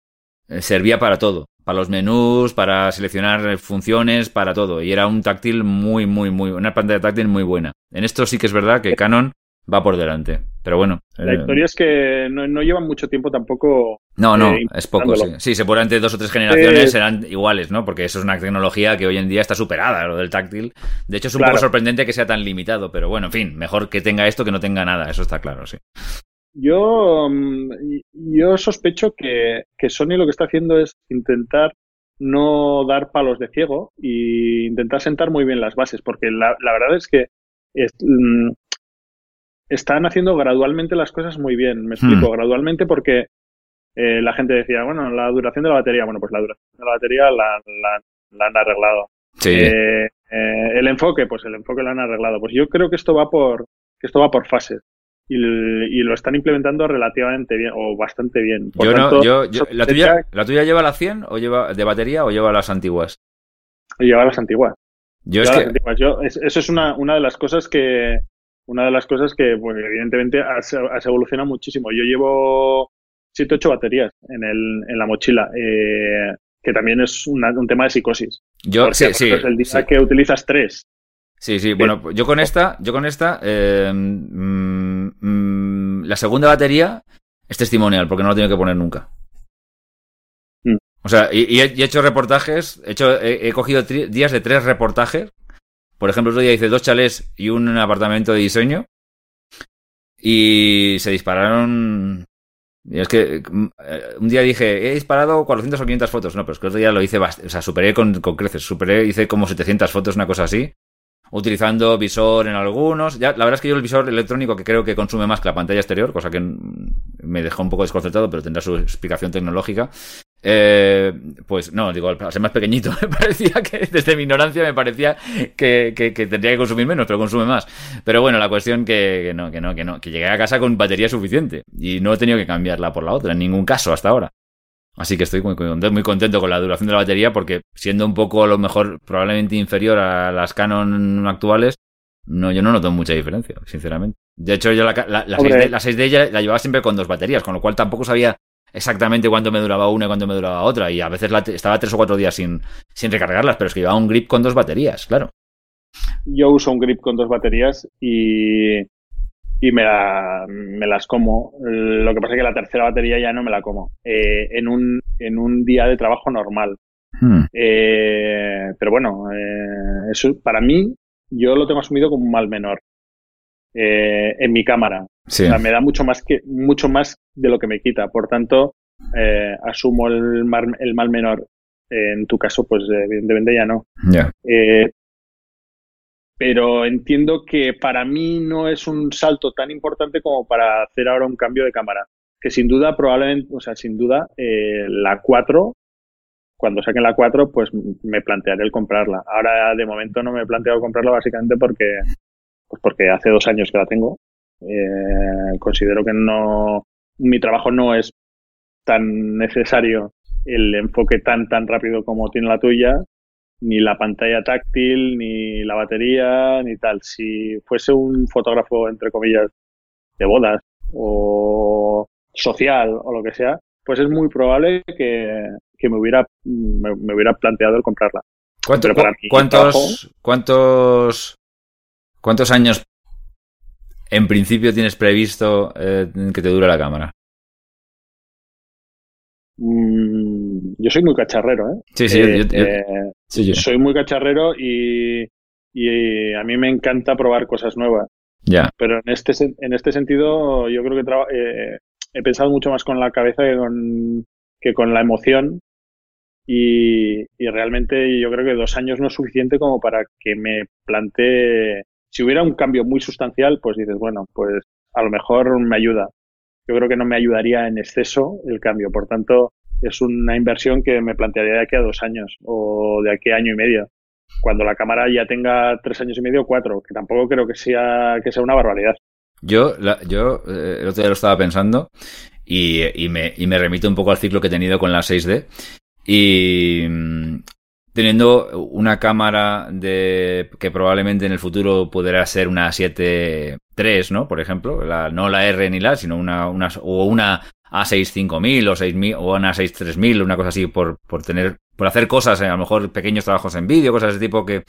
eh, servía para todo. Para los menús, para seleccionar eh, funciones, para todo. Y era un táctil muy, muy, muy, una pantalla táctil muy buena. En esto sí que es verdad que Canon va por delante. Pero bueno. La eh, historia es que no, no llevan mucho tiempo tampoco. no, no, eh, es poco, sí. Sí, seguramente dos o tres generaciones Eh, serán iguales, ¿no? Porque eso es una tecnología que hoy en día está superada, lo del táctil. De hecho, es un Claro. poco sorprendente que sea tan limitado, pero bueno, en fin, mejor que tenga esto que no tenga nada, eso está claro, sí. Yo, mm, yo sospecho que, que Sony lo que está haciendo es intentar no dar palos de ciego e intentar sentar muy bien las bases, porque la, la verdad es que es- mm, están haciendo gradualmente las cosas muy bien. Me explico, gradualmente porque eh, la gente decía, bueno, la duración de la batería, bueno, pues la duración de la batería la, la- la han arreglado. Sí, Eh, eh, el enfoque, pues el enfoque lo han arreglado. Pues yo creo que esto va por, que esto va por fases. Y, lo están implementando relativamente bien, o bastante bien. Por yo no, yo, yo- la, tuya, ¿la tuya lleva la 100 o lleva de batería o lleva las antiguas? lleva las antiguas. Yo es que, antiguas. Yo- es- eso es una, una de las cosas que, una de las cosas que, pues, evidentemente has, has evolucionado muchísimo. Yo llevo 7, 8 baterías en, el, en la mochila, eh, que también es una- un tema de psicosis. yo, sí, a sí, vosotros el día sí. que utilizas tres Sí, sí, bueno, yo con esta, yo con esta, eh, mm, mm, la segunda batería es testimonial, porque no la tengo que poner nunca. Mm. O sea, y, y he, y he hecho reportajes, he, hecho, he, he cogido días de tres reportajes. Por ejemplo, otro día hice dos chalés y un apartamento de diseño. Y se dispararon. Es que mm, eh, un día dije, he disparado 400 o 500 fotos. No, pero es que otro día lo hice, o sea, superé con, con creces. Superé, hice como 700 fotos, una cosa así utilizando visor en algunos. Ya, la verdad es que yo el visor electrónico que creo que consume más que la pantalla exterior, cosa que mm, me dejó un poco desconcertado, pero tendrá su explicación tecnológica. Eh, pues no, digo, al ser más pequeñito, [laughs] me parecía que, desde mi ignorancia, me parecía que, que- que tendría que consumir menos, pero consume más. Pero bueno, la cuestión que, que no, que no, que no, que llegué a casa con batería suficiente y no he tenido que cambiarla por la otra, en ningún caso hasta ahora. Así que estoy muy, contento- muy contento con la duración de la batería porque siendo un poco a lo mejor probablemente inferior a las Canon actuales, no, yo no noto mucha diferencia, sinceramente. De hecho, yo la, la, la Hombre. 6D, la 6D ya la llevaba siempre con dos baterías, con lo cual tampoco sabía exactamente cuánto me duraba una y cuánto me duraba otra. Y a veces la estaba tres o cuatro días sin, sin recargarlas, pero es que llevaba un grip con dos baterías, claro. yo uso un grip con dos baterías y, y me, la- me las como. Lo que pasa es que la tercera batería ya no me la como. eh, en, un, en un día de trabajo normal. Hmm. Eh, pero bueno, eh, eso para mí, yo lo tengo asumido como un mal menor. Eh, en mi cámara. Sí. O sea, me da mucho más que mucho más de lo que me quita. Por tanto, eh, asumo el mal, el mal menor. en tu caso, pues evidentemente ya no. Ya. Eh, pero entiendo que para mí no es un salto tan importante como para hacer ahora un cambio de cámara. Que sin duda, probablemente, o sea, sin duda, eh, la 4, cuando saquen la 4, pues me plantearé el comprarla. Ahora, de momento, no me he planteado comprarla básicamente porque, pues porque hace dos años que la tengo. Eh, considero que no, mi trabajo no es tan necesario el enfoque tan, tan rápido como tiene la tuya ni la pantalla táctil, ni la batería, ni tal. Si fuese un fotógrafo, entre comillas, de bodas o social o lo que sea, pues es muy probable que, que me, hubiera, me, me hubiera planteado el comprarla. ¿Cuánto- cu- ¿Cuántos, cuántos, cuántos años en principio tienes previsto eh, que te dure la cámara? Mm, yo soy muy cacharrero, ¿eh? Sí, sí, Eh, yo- yo- eh, sí, yo- soy muy cacharrero y, y a mí me encanta probar cosas nuevas. ya. Pero en este, en este sentido, yo creo que traba- eh, he pensado mucho más con la cabeza que con, que con la emoción. Y, y realmente yo creo que dos años no es suficiente como para que me plantee. Si hubiera un cambio muy sustancial, pues dices, bueno, pues a lo mejor me ayuda. Yo creo que no me ayudaría en exceso el cambio. Por tanto, es una inversión que me plantearía de aquí a dos años o de aquí a año y medio cuando la cámara ya tenga tres años y medio cuatro, que tampoco creo que sea, que sea una barbaridad. Yo, la- yo eh, el otro día lo estaba pensando y, y me, y me remito un poco al ciclo que he tenido con la 6D. Y teniendo una cámara de que probablemente en el futuro podrá ser una 7 III, ¿no? Por ejemplo, la, no la R ni la, sino una, una o una A65000 o 6000 o una 63000, una cosa así por, por tener por hacer cosas, eh, a lo mejor pequeños trabajos en vídeo, cosas de ese tipo que,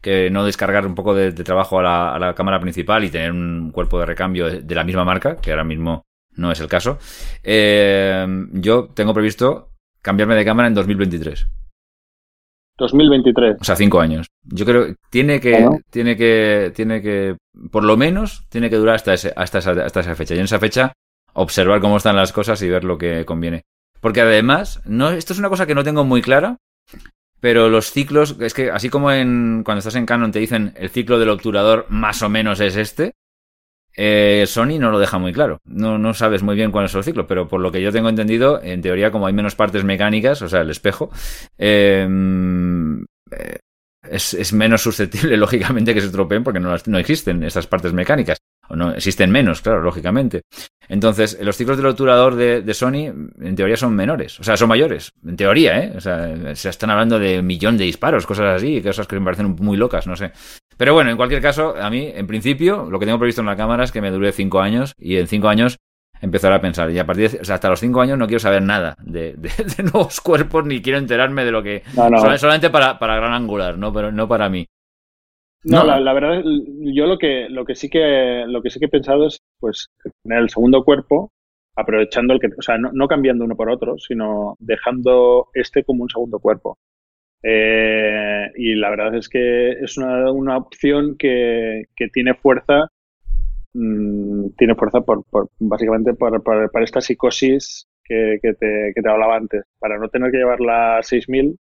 que no descargar un poco de, de trabajo a la, a la cámara principal y tener un cuerpo de recambio de, de la misma marca, que ahora mismo no es el caso. Eh, yo tengo previsto cambiarme de cámara en 2023. 2023. O sea, cinco años. Yo creo que tiene que, Bueno. tiene que, tiene que, por lo menos, tiene que durar hasta, ese, hasta, esa, hasta esa fecha. Y en esa fecha, observar cómo están las cosas y ver lo que conviene. Porque además, no, esto es una cosa que no tengo muy clara, pero los ciclos, es que así como en, cuando estás en Canon te dicen el ciclo del obturador más o menos es este, eh, Sony no lo deja muy claro. No, no sabes muy bien cuál es el ciclo, pero por lo que yo tengo entendido, en teoría, como hay menos partes mecánicas, o sea, el espejo, eh, eh, es, es menos susceptible, [laughs] lógicamente, que se estropeen porque no, no existen estas partes mecánicas. O no existen menos, claro, lógicamente. Entonces, los ciclos del obturador de, Sony, en teoría, son menores. O sea, son mayores. En teoría, ¿eh? O sea, se están hablando de millón de disparos, cosas así, cosas que me parecen muy locas, no sé. Pero bueno, en cualquier caso, a mí, en principio, lo que tengo previsto en la cámara es que me dure cinco años y en cinco años empezar a pensar. Y a partir de, o sea, hasta los cinco años no quiero saber nada de, de- [laughs] de nuevos cuerpos ni quiero enterarme de lo que. No, no. Sol- solamente para, para gran angular, no, pero no para mí. No, No. La, la verdad, yo lo que, lo que sí que, lo que sí que he pensado es, pues, tener el segundo cuerpo, aprovechando el que, o sea, no, no cambiando uno por otro, sino dejando este como un segundo cuerpo. Eh, y la verdad es que es una, una opción que, que tiene fuerza, mm, tiene fuerza por, por básicamente por, por- para esta psicosis que, que te, que te hablaba antes, para no tener que llevar la 6000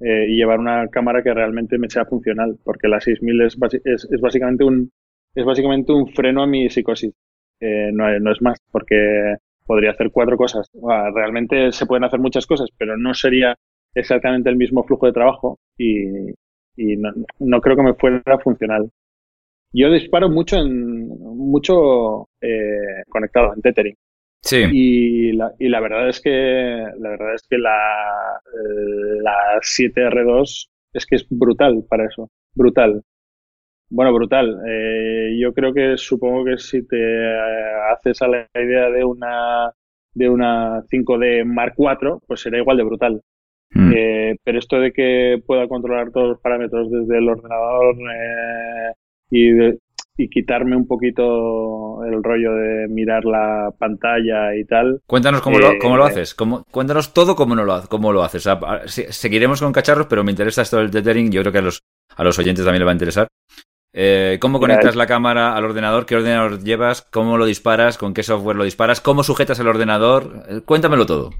eh, y llevar una cámara que realmente me sea funcional, porque la 6000 es, es, es básicamente un es básicamente un freno a mi psicosis. Eh, no, no es más, porque podría hacer cuatro cosas. Realmente se pueden hacer muchas cosas, pero no sería exactamente el mismo flujo de trabajo y, y no, no creo que me fuera funcional. Yo disparo mucho en mucho eh, conectado en tethering Sí. y la, y la verdad es que la verdad es que la, la 7R2 es que es brutal para eso, brutal. Bueno, brutal. Eh, yo creo que supongo que si te eh, haces a la idea de una de una 5D Mark IV, pues será igual de brutal. Mm. Eh, pero esto de que pueda controlar todos los parámetros desde el ordenador eh, y, de- y quitarme un poquito el rollo de mirar la pantalla y tal, Cuéntanos cómo, lo, Eh, cómo lo haces. Cómo, cuéntanos todo cómo, no lo, cómo lo haces. O sea, seguiremos con cacharros, pero me interesa esto del tethering. Yo creo que a los, a los oyentes también les va a interesar. Eh, ¿Cómo conectas la cámara al ordenador? ¿Qué ordenador llevas? ¿Cómo lo disparas? ¿Con qué software lo disparas? ¿Cómo sujetas el ordenador? Eh, Cuéntamelo todo.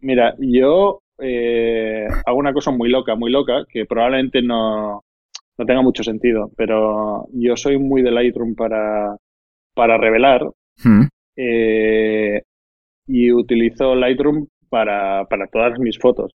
Mira, yo eh, hago una cosa muy loca, muy loca, que probablemente no, no tenga mucho sentido, pero yo soy muy de Lightroom para, para revelar Mm. eh, y utilizo Lightroom para, para todas mis fotos.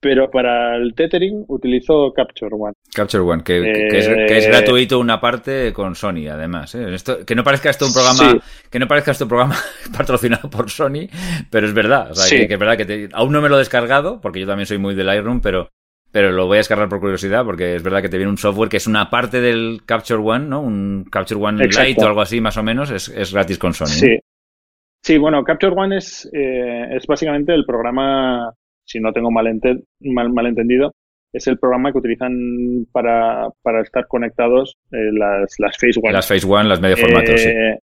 Pero para el tethering utilizo Capture One. Capture One, que, es, Eh, que es gratuito una parte con Sony, además. ¿eh? Esto, que no parezca esto un programa, que no parezca esto programa [laughs] patrocinado por Sony, pero es verdad. O sea, Sí. que, que es verdad que te- aún no me lo he descargado, porque yo también soy muy de Lightroom, pero, pero lo voy a descargar por curiosidad, porque es verdad que te viene un software que es una parte del Capture One, ¿no? Un Capture One Exacto. Lite o algo así, más o menos, es, es gratis con Sony. ¿no? Sí. Sí, bueno, Capture One es, eh, es básicamente el programa, si no tengo malente- mal, malentendido, es el programa que utilizan para, para estar conectados eh, las, las Face One. Las Phase One, las medio formatos, sí. Eh,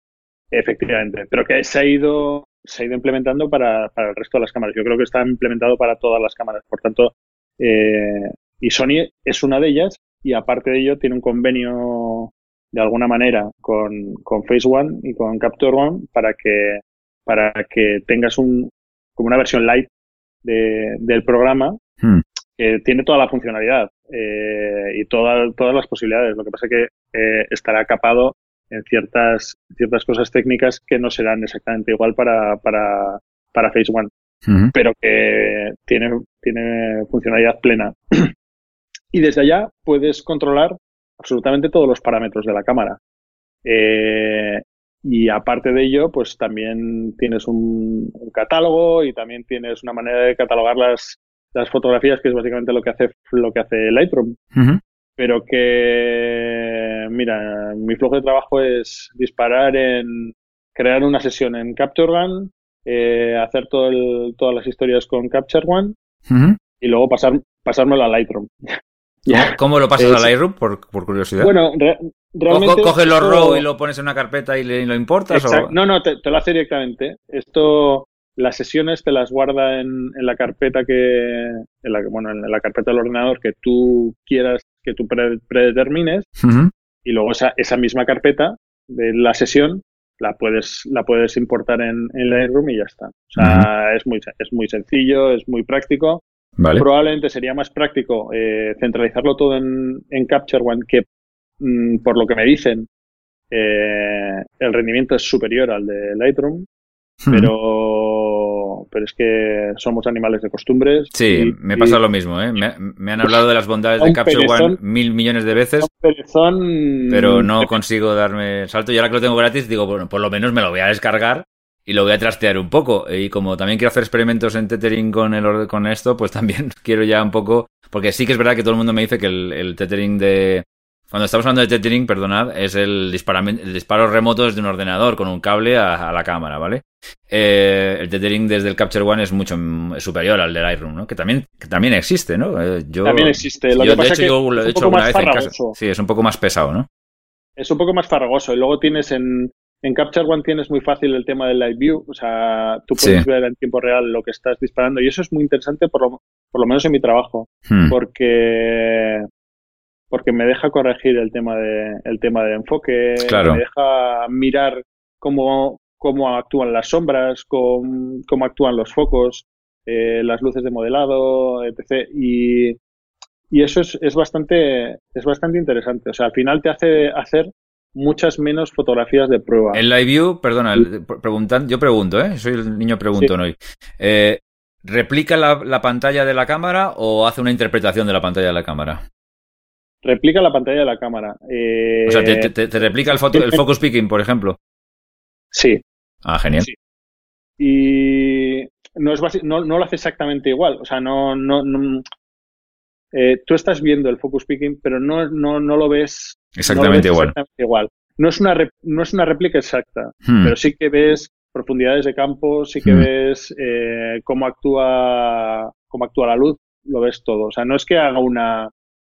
Efectivamente, pero que se ha ido se ha ido implementando para, para, el resto de las cámaras. Yo creo que está implementado para todas las cámaras. Por tanto, eh, y Sony es una de ellas y aparte de ello tiene un convenio de alguna manera con, con Phase One y con Capture One para que, para que tengas un, como una versión light de, del programa hmm. que tiene toda la funcionalidad eh, y todas las posibilidades. Lo que pasa es que eh, estará capado en ciertas, ciertas cosas técnicas que no serán exactamente igual para, para, para Phase One, pero que tiene, tiene funcionalidad plena. [clears throat] y desde allá puedes controlar absolutamente todos los parámetros de la cámara. Eh, y aparte de ello, pues también tienes un, catálogo y también tienes una manera de catalogar las, las fotografías, que es básicamente lo que hace, lo que hace Lightroom. Pero que, mira, mi flujo de trabajo es disparar en crear una sesión en Capture One, eh, hacer todo el, todas las historias con Capture One y luego pasar, pasármelo a Lightroom. ¿Cómo lo pasas a Lightroom, por, curiosidad? Bueno, realmente... ¿Coges los RAW y lo pones en una carpeta y, lo importas? No, no, te, lo hace directamente. Esto las sesiones te las guarda en, la carpeta que, en la, bueno, en la carpeta del ordenador que tú quieras, que tú predetermines, y luego esa, esa misma carpeta de la sesión la puedes, la puedes importar en, en Lightroom y ya está. O sea, es, muy, es muy sencillo, es muy práctico. Probablemente sería más práctico eh, centralizarlo todo en, en Capture One, que mm, por lo que me dicen, eh, el rendimiento es superior al de Lightroom, pero, pero es que somos animales de costumbres. Sí, me pasa lo mismo. ¿eh? Me, han hablado de las bondades de Capture One mil millones de veces. pero no consigo darme el salto. Y ahora que lo tengo gratis, digo, bueno, por lo menos me lo voy a descargar y lo voy a trastear un poco. Y como también quiero hacer experimentos en tethering con, el, con esto, pues [laughs] también quiero ya un poco. Porque sí que es verdad que todo el mundo me dice que el, el tethering de, cuando estamos hablando de tethering, perdonad, es el, el disparo remoto desde un ordenador con un cable a, la cámara, ¿vale? Eh, el tethering desde el Capture One es mucho superior al del Lightroom, ¿no? Que también, que también existe, ¿no? Eh, yo, también existe. Lo que pasa es que yo lo he hecho alguna vez en casa. Sí, es un poco más pesado, ¿no? Es un poco más farragoso. Y luego tienes en, en Capture One tienes muy fácil el tema del live view, o sea, tú puedes ver en tiempo real lo que estás disparando y eso es muy interesante por lo, por lo menos en mi trabajo, hmm. porque porque me deja corregir el tema de el tema de enfoque, me deja mirar cómo, cómo actúan las sombras, cómo, cómo actúan los focos, eh, las luces de modelado, etc. Y, y eso es, es, bastante es bastante interesante. O sea, al final te hace hacer muchas menos fotografías de prueba. En Live View, perdona, preguntan, yo pregunto, ¿eh? soy el niño pregunto hoy. Eh, ¿Replica la, la, pantalla de la cámara o hace una interpretación de la pantalla de la cámara? replica la pantalla de la cámara. Eh, o sea, te, replica el, el focus picking, por ejemplo. Sí. Ah, genial. Y no, es no, no, lo hace exactamente igual. O sea, no, no, eh, tú estás viendo el focus picking, pero no, no, no lo ves exactamente, igual. igual. No es una, no es una réplica exacta, hmm. pero sí que ves profundidades de campo, sí que hmm. ves eh, cómo actúa cómo actúa la luz, lo ves todo. O sea, no es que haga una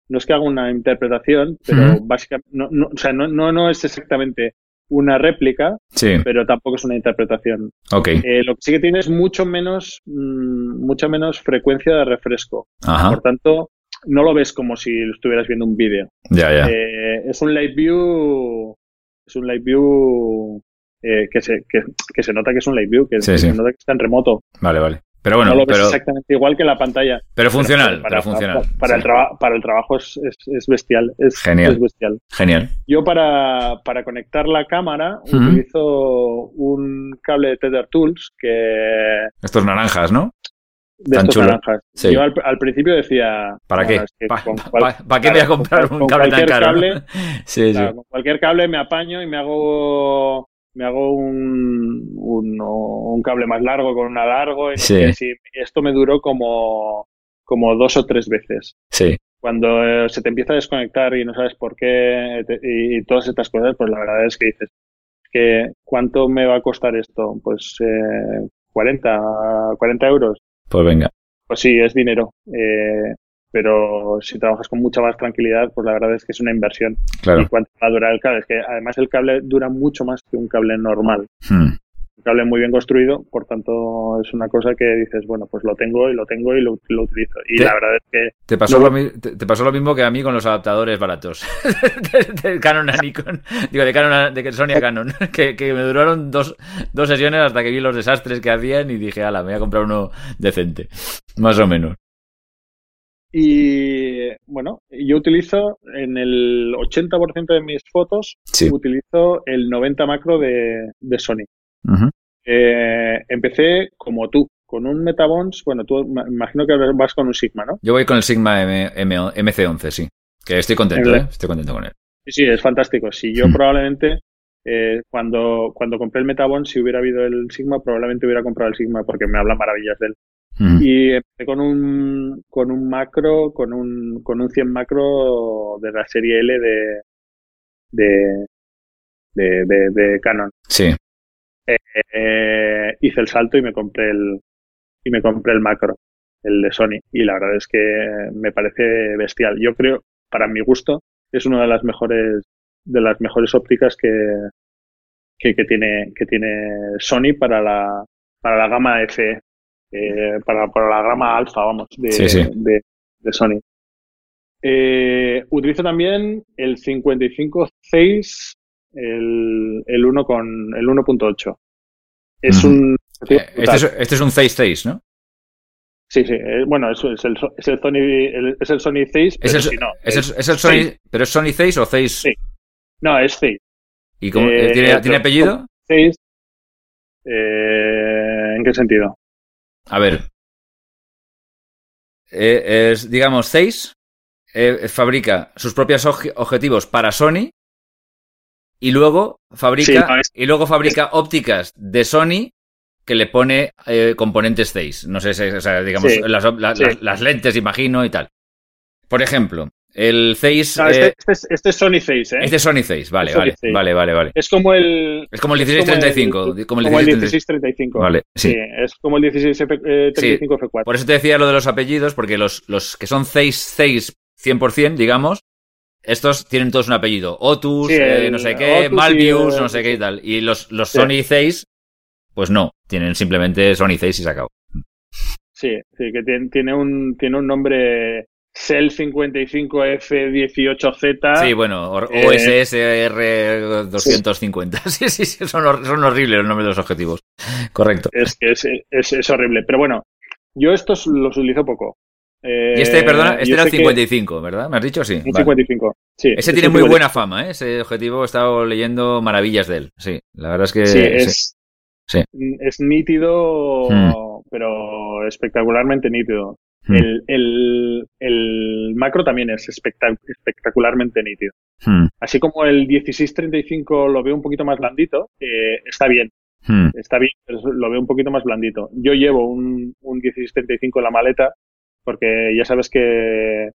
no es que haga una interpretación, pero básicamente, no, no, o sea, no, no, no es exactamente una réplica, pero tampoco es una interpretación. Okay. Eh, lo que sí que tiene es mucho menos, mm, mucha menos frecuencia de refresco. Por tanto, no lo ves como si estuvieras viendo un vídeo. Ya, ya. Eh, es un live view, es un live view eh, que, se, que, que, se nota que es un live view, que, se nota que está en remoto. Vale, vale. Pero bueno, no lo ves pero... exactamente igual que la pantalla. Pero funcional, para, funcional. Para, el para, el trabajo es, es, bestial. Es, Genial. Es bestial. Genial. Yo para, para conectar la cámara utilizo un cable de Tether Tools que... Estos naranjas, ¿no? De estos naranjas. Yo al, principio decía... ¿Para qué? ¿Para qué voy a comprar un cable tan caro? Cable, [laughs] sí, sí. Con cualquier cable me apaño y me hago me hago un, un, cable más largo con una largo. Y esto me duró como, como dos o tres veces. Sí. Cuando eh, se te empieza a desconectar y no sabes por qué y, todas estas cosas, pues la verdad es que dices que ¿cuánto me va a costar esto? Pues eh, 40, 40 euros. Pues venga. Pues sí, es dinero. Eh, pero si trabajas con mucha más tranquilidad, pues la verdad es que es una inversión. Claro. ¿Y cuánto va a durar el cable? Es que además el cable dura mucho más que un cable normal. Hmm. Cable muy bien construido, por tanto es una cosa que dices, bueno, pues lo tengo y lo tengo y lo, utilizo. Y la verdad es que... Te pasó, lo, te, pasó lo mismo que a mí con los adaptadores baratos [laughs] de, Canon a Nikon, digo, de, Canon de Sony a Canon, [laughs] que, me duraron dos, dos sesiones hasta que vi los desastres que hacían y dije, ala, me voy a comprar uno decente, más o menos. Y bueno, yo utilizo en el 80% de mis fotos, utilizo el 90 macro de, Sony. Eh, empecé como tú, con un Metabons, bueno, tú imagino que vas con un Sigma, ¿no? Yo voy con el Sigma MC11, sí. Que estoy contento, ¿eh? Estoy contento con él. Sí, sí, es fantástico. Si yo probablemente, eh, cuando, cuando compré el Metabons, si hubiera habido el Sigma, probablemente hubiera comprado el Sigma porque me hablan maravillas de él. Y empecé con un, con un macro, con un, con un 100 macro de la serie L de, de, de, de, Canon. Sí. Eh, hice el salto y me compré el, y me compré el macro, el de Sony. Y la verdad es que me parece bestial. Yo creo, para mi gusto, es una de las mejores, de las mejores ópticas que, que, que tiene, que tiene Sony para la, para la gama F eh, para, para, la grama alfa, vamos, de, de, Sony. Eh, utilizo también el 55.6, el, el 1 con el 1.8. Es un eh, este, es, este es un 6.6, ¿no? Sí, sí. bueno, eso es el, es el Sony es el Sony 6, pero es el, no, es, el, es el Sony, pero es Sony 6 o 6? Sí. No, es 6. ¿Y cómo, ¿tiene, ¿tiene apellido? 6. ¿En qué sentido? A ver. Eh, es, digamos, Zeiss eh, fabrica sus propios objetivos para Sony y luego fabrica y luego fabrica ópticas de Sony que le pone eh, componentes Zeiss. No sé, o sea, digamos, las, lentes, imagino, y tal. Por ejemplo, el Zeiss. este, eh, este, es, este, es, Sony Zeiss, ¿eh? Este es Sony Zeiss, vale, vale, vale, vale, vale. Es como el. Es como el 1635. Como el, 1635. Vale, sí. Es como el 1635 F4. Por eso te decía lo de los apellidos, porque los, los que son Zeiss, Zeiss 100%, digamos, estos tienen todos un apellido. Otus, eh, no sé qué, Malvius, no sé qué y tal. Y los, los Sony Zeiss, pues no, tienen simplemente Sony Zeiss y se acabó. Sí, sí, que tiene, tiene, un, tiene un nombre Cell 55F18Z. Sí, bueno, OSSR 250. [laughs] Sí, sí, sí, son, horribles los nombres de los objetivos. Correcto. Es que es, es, horrible. Pero bueno, yo estos los utilizo poco. Y este, perdona, este era el 55, ¿verdad? ¿Me has dicho? Sí. 55, sí. Ese tiene muy buena fama, ¿eh? Ese objetivo he estado leyendo maravillas de él. Sí, la verdad es que... Sí, es, es nítido, hmm. pero espectacularmente nítido. Hmm. El, el, macro también es espectacularmente nítido. Hmm. Así como el 1635 lo veo un poquito más blandito, eh, está bien. Está bien, pero lo veo un poquito más blandito. Yo llevo un, un 1635 en la maleta porque ya sabes que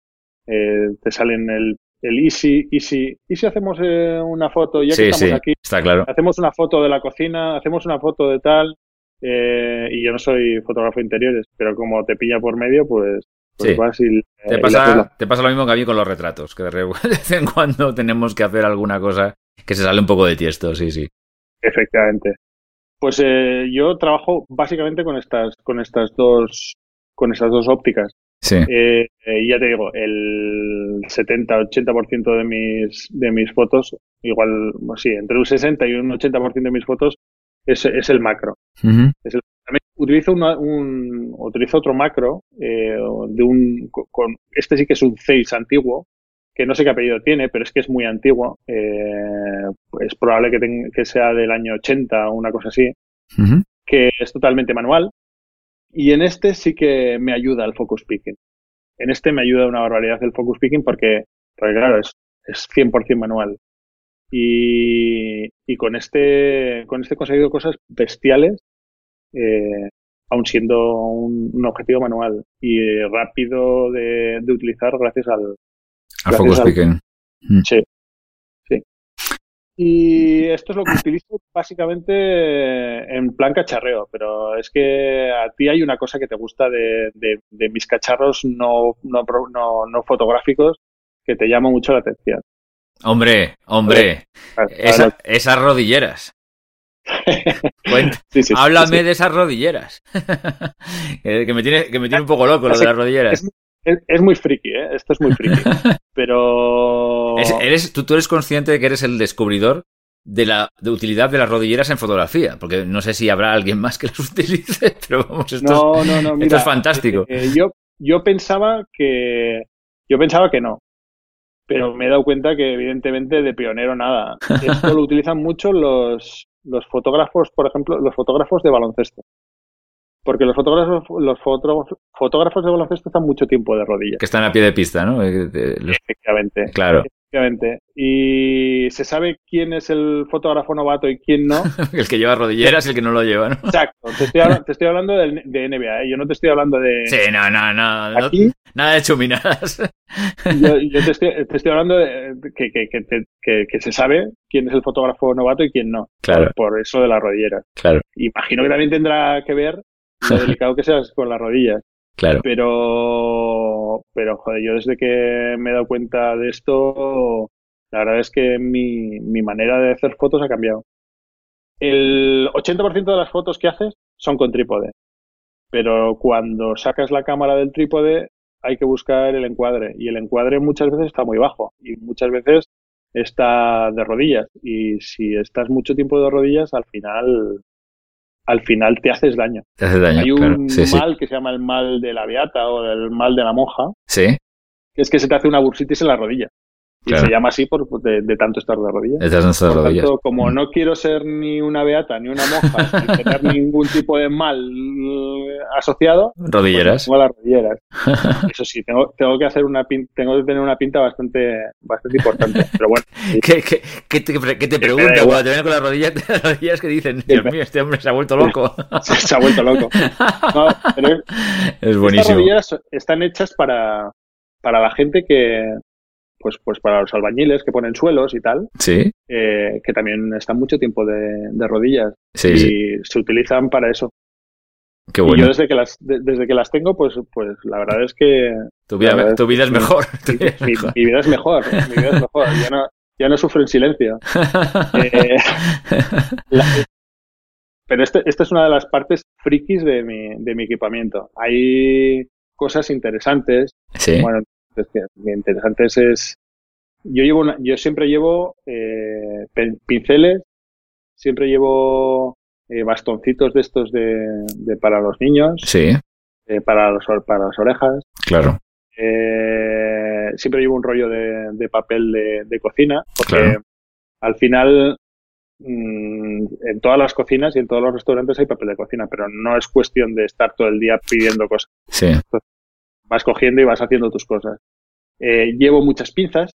eh, te salen el, el Easy, Easy. ¿Y si hacemos eh, una foto? Ya que estamos aquí, está claro. hacemos una foto de la cocina, hacemos una foto de tal. Eh, y yo no soy fotógrafo de interiores, pero como te pilla por medio, pues, pues fácil. te, pasa, te pasa lo mismo que a mí con los retratos, que [laughs] de vez en cuando tenemos que hacer alguna cosa que se sale un poco de tiesto, sí, sí. Efectivamente. Pues eh, yo trabajo básicamente con estas, con estas dos, con estas dos ópticas. Sí. Eh, y ya te digo, el 70-80% de mis, de mis fotos, igual, sí, entre un 60 y un 80% de mis fotos es, es el macro. es el, también utilizo, un, utilizo otro macro eh, de un, con, este sí que es un 6 antiguo, que no sé qué apellido tiene, pero es que es muy antiguo. Eh, es probable que, que sea del año 80 o una cosa así, que es totalmente manual. Y en este sí que me ayuda el focus picking. En este me ayuda una barbaridad el focus picking porque, porque claro, es, es 100% manual. Y, y con este con este he conseguido cosas bestiales, eh, aun siendo un, objetivo manual y rápido de, de utilizar gracias al... Focus picking. Mm. Sí. Y esto es lo que utilizo básicamente en plan cacharreo, pero es que a ti hay una cosa que te gusta de, de, de mis cacharros no, no, no, no fotográficos que te llama mucho la atención. Hombre, hombre, esas rodilleras. [laughs] háblame de esas rodilleras. [laughs] que, me tiene, que me tiene un poco loco lo de las rodilleras. Es, muy friki, ¿eh? Esto es muy friki. [laughs] Pero... eres, tú, tú eres consciente de que eres el descubridor de la de utilidad de las rodilleras en fotografía, porque no sé si habrá alguien más que las [laughs] utilice, pero vamos, esto, es, fantástico. Eh, yo, yo pensaba que yo pensaba que no, pero me he dado cuenta que evidentemente de pionero nada. [laughs] Esto lo utilizan mucho los, los fotógrafos, por ejemplo, los fotógrafos de baloncesto. Porque los fotógrafos, los fotógrafos de baloncesto están mucho tiempo de rodillas. Que están a pie de pista, ¿no? Efectivamente. Claro. Y se sabe quién es el fotógrafo novato y quién no. [laughs] el que lleva rodilleras y el que no lo lleva, ¿no? Exacto. Te estoy, hablando de, NBA, ¿eh? yo no te estoy hablando de. Sí, no, no, no. nada de chuminadas. yo, yo te, estoy, hablando de que, que, se sabe quién es el fotógrafo novato y quién no. Claro. Por, eso de las rodilleras. Claro. Imagino que también tendrá que ver lo delicado que seas con las rodillas. [laughs] Claro. Pero, pero, joder, yo desde que me he dado cuenta de esto, la verdad es que mi, mi manera de hacer fotos ha cambiado. El 80% de las fotos que haces son con trípode. Pero cuando sacas la cámara del trípode, hay que buscar el encuadre. Y el encuadre muchas veces está muy bajo. Y muchas veces está de rodillas. Y si estás mucho tiempo de rodillas, al final al final te haces daño. Te haces daño Hay un mal que se llama el mal de la beata o el mal de la monja. Sí. Que es que se te hace una bursitis en la rodilla. Y se llama así por, de, tanto estar de rodillas. De por rodillas. Tanto, como mm. no quiero ser ni una beata ni una monja, [laughs] sin tener ningún tipo de mal eh, asociado, pues rodilleras. Pues las rodilleras. [laughs] Eso sí, tengo, tengo que hacer una tengo que tener una pinta bastante, bastante importante. [laughs] Pero bueno. ¿Qué, qué, qué te, qué te pregunta cuando te ven con las rodillas, las rodillas que dicen, Dios mío, este hombre se ha vuelto loco? se ha vuelto loco. No, pero es buenísimo. Estas rodillas están hechas para, para la gente que, pues, pues para los albañiles que ponen suelos y tal, sí. Eh, que también están mucho tiempo de, rodillas sí, y se utilizan para eso. Qué bueno. Y yo desde que las desde que las tengo, pues pues la verdad es que tu vida, tu vida es [laughs] mejor. Mi, vida es mejor, mi vida es mejor. Ya no, ya no sufro en silencio. [laughs] Eh, pero este, esta es una de las partes frikis de mi, de mi equipamiento. Hay cosas interesantes. Sí. Bueno, es que interesante es, yo llevo yo siempre llevo eh, pinceles, siempre llevo eh, bastoncitos de estos de, para los niños, sí, eh, para los para las orejas, claro. siempre llevo un rollo de, papel de, cocina, porque al final mm, en todas las cocinas y en todos los restaurantes hay papel de cocina, pero no es cuestión de estar todo el día pidiendo cosas. Sí vas cogiendo y vas haciendo tus cosas. Eh, llevo muchas pinzas,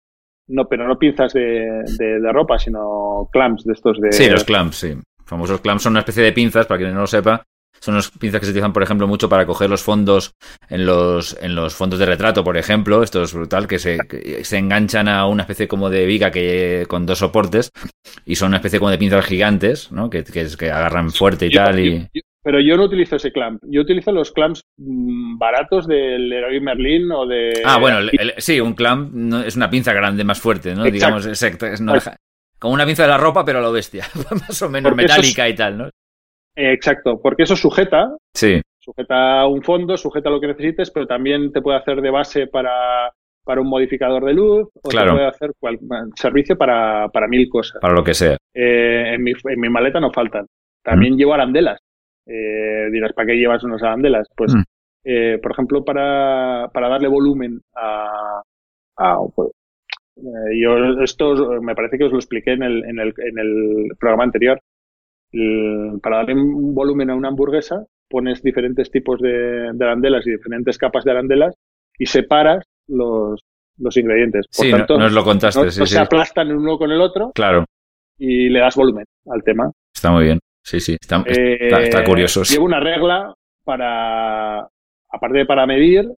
no, pero no pinzas de, de, ropa, sino clamps de estos de... Sí, los clamps, sí. Famosos clamps son una especie de pinzas, para quien no lo sepa, son unas pinzas que se utilizan, por ejemplo, mucho para coger los fondos en los, en los fondos de retrato, por ejemplo. Esto es brutal, que se, se enganchan a una especie como de viga que con dos soportes y son una especie como de pinzas gigantes, ¿no? Que, que, que agarran fuerte y tal. Y... Pero yo no utilizo ese clamp. Yo utilizo los clamps mm, baratos del Leroy Merlin o de. Ah, bueno, sí, un clamp es una pinza grande, más fuerte, ¿no? Digamos, exacto. como una pinza de la ropa, pero a lo bestia. [laughs] más o menos metálica y tal, ¿no? exacto, porque eso sujeta. Sí. Sujeta un fondo, sujeta lo que necesites, pero también te puede hacer de base para, para un modificador de luz o te puede hacer cual, servicio para, para mil cosas. Para lo que sea. Eh, en, mi, en mi maleta no faltan. También llevo arandelas. Eh, dirás, ¿para qué llevas unos arandelas? Pues, mm. eh, por ejemplo, para, para darle volumen a... a pues, eh, yo esto me parece que os lo expliqué en el, en el, en el programa anterior. para darle un volumen a una hamburguesa, pones diferentes tipos de, arandelas y diferentes capas de arandelas y separas los, los ingredientes. Por tanto, no, nos lo contaste. se aplastan uno con el otro. Claro. Y le das volumen al tema. Está muy bien. Sí, sí, está, eh, curioso. Llevo una regla para, aparte de para medir,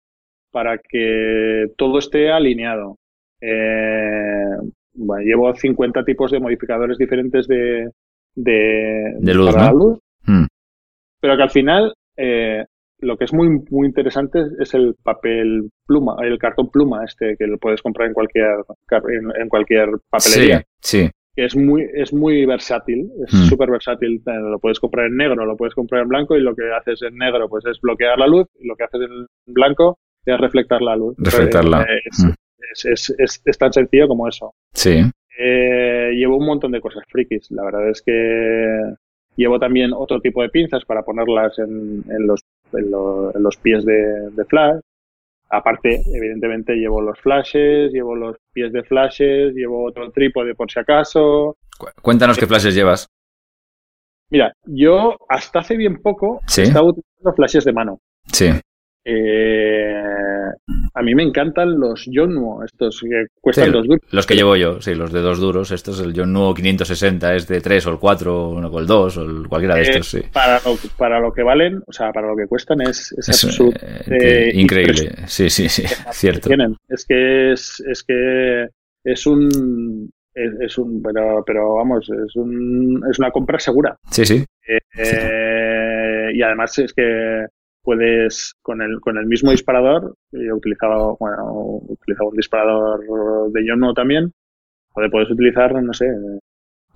para que todo esté alineado. Eh, bueno, llevo 50 tipos de modificadores diferentes de, de, luz, hmm. Pero que al final eh, lo que es muy, muy interesante es el papel pluma, el cartón pluma este que lo puedes comprar en cualquier en, cualquier papelería. Sí, sí. Que es muy, es muy versátil, es Hmm. súper versátil. Lo puedes comprar en negro, lo puedes comprar en blanco y lo que haces en negro pues es bloquear la luz y lo que haces en blanco es reflectar la luz. Reflectarla. Eh, Es, Hmm. es, es, es- es tan sencillo como eso. Sí. Eh, llevo un montón de cosas frikis. La verdad es que llevo también otro tipo de pinzas para ponerlas en, en los, en, lo- en los pies de, de flash. Aparte, evidentemente, llevo los flashes, llevo los pies de flashes, llevo otro trípode por si acaso. Cu- Cuéntanos qué flashes llevas. Mira, yo hasta hace bien poco Sí. estaba utilizando flashes de mano. Sí. Eh, a mí me encantan los Yonnuo, estos que cuestan Sí, dos duros. Los que llevo yo, sí, los de dos duros. Estos, el John Nuo 560 es de 3 o el 4 o el 2 o el, cualquiera de Eh, estos, sí. para, lo, para lo que valen, o sea, para lo que cuestan es, es, Es, absolutamente eh, increíble. Sí, sí, sí, cierto. tienen. Es que es, es que es un es, es un pero, pero vamos, es un es una compra segura. Sí, sí. Eh, y además es que puedes con el con el mismo disparador, he utilizado bueno, he utilizado un disparador de Yono también, donde puedes utilizar no sé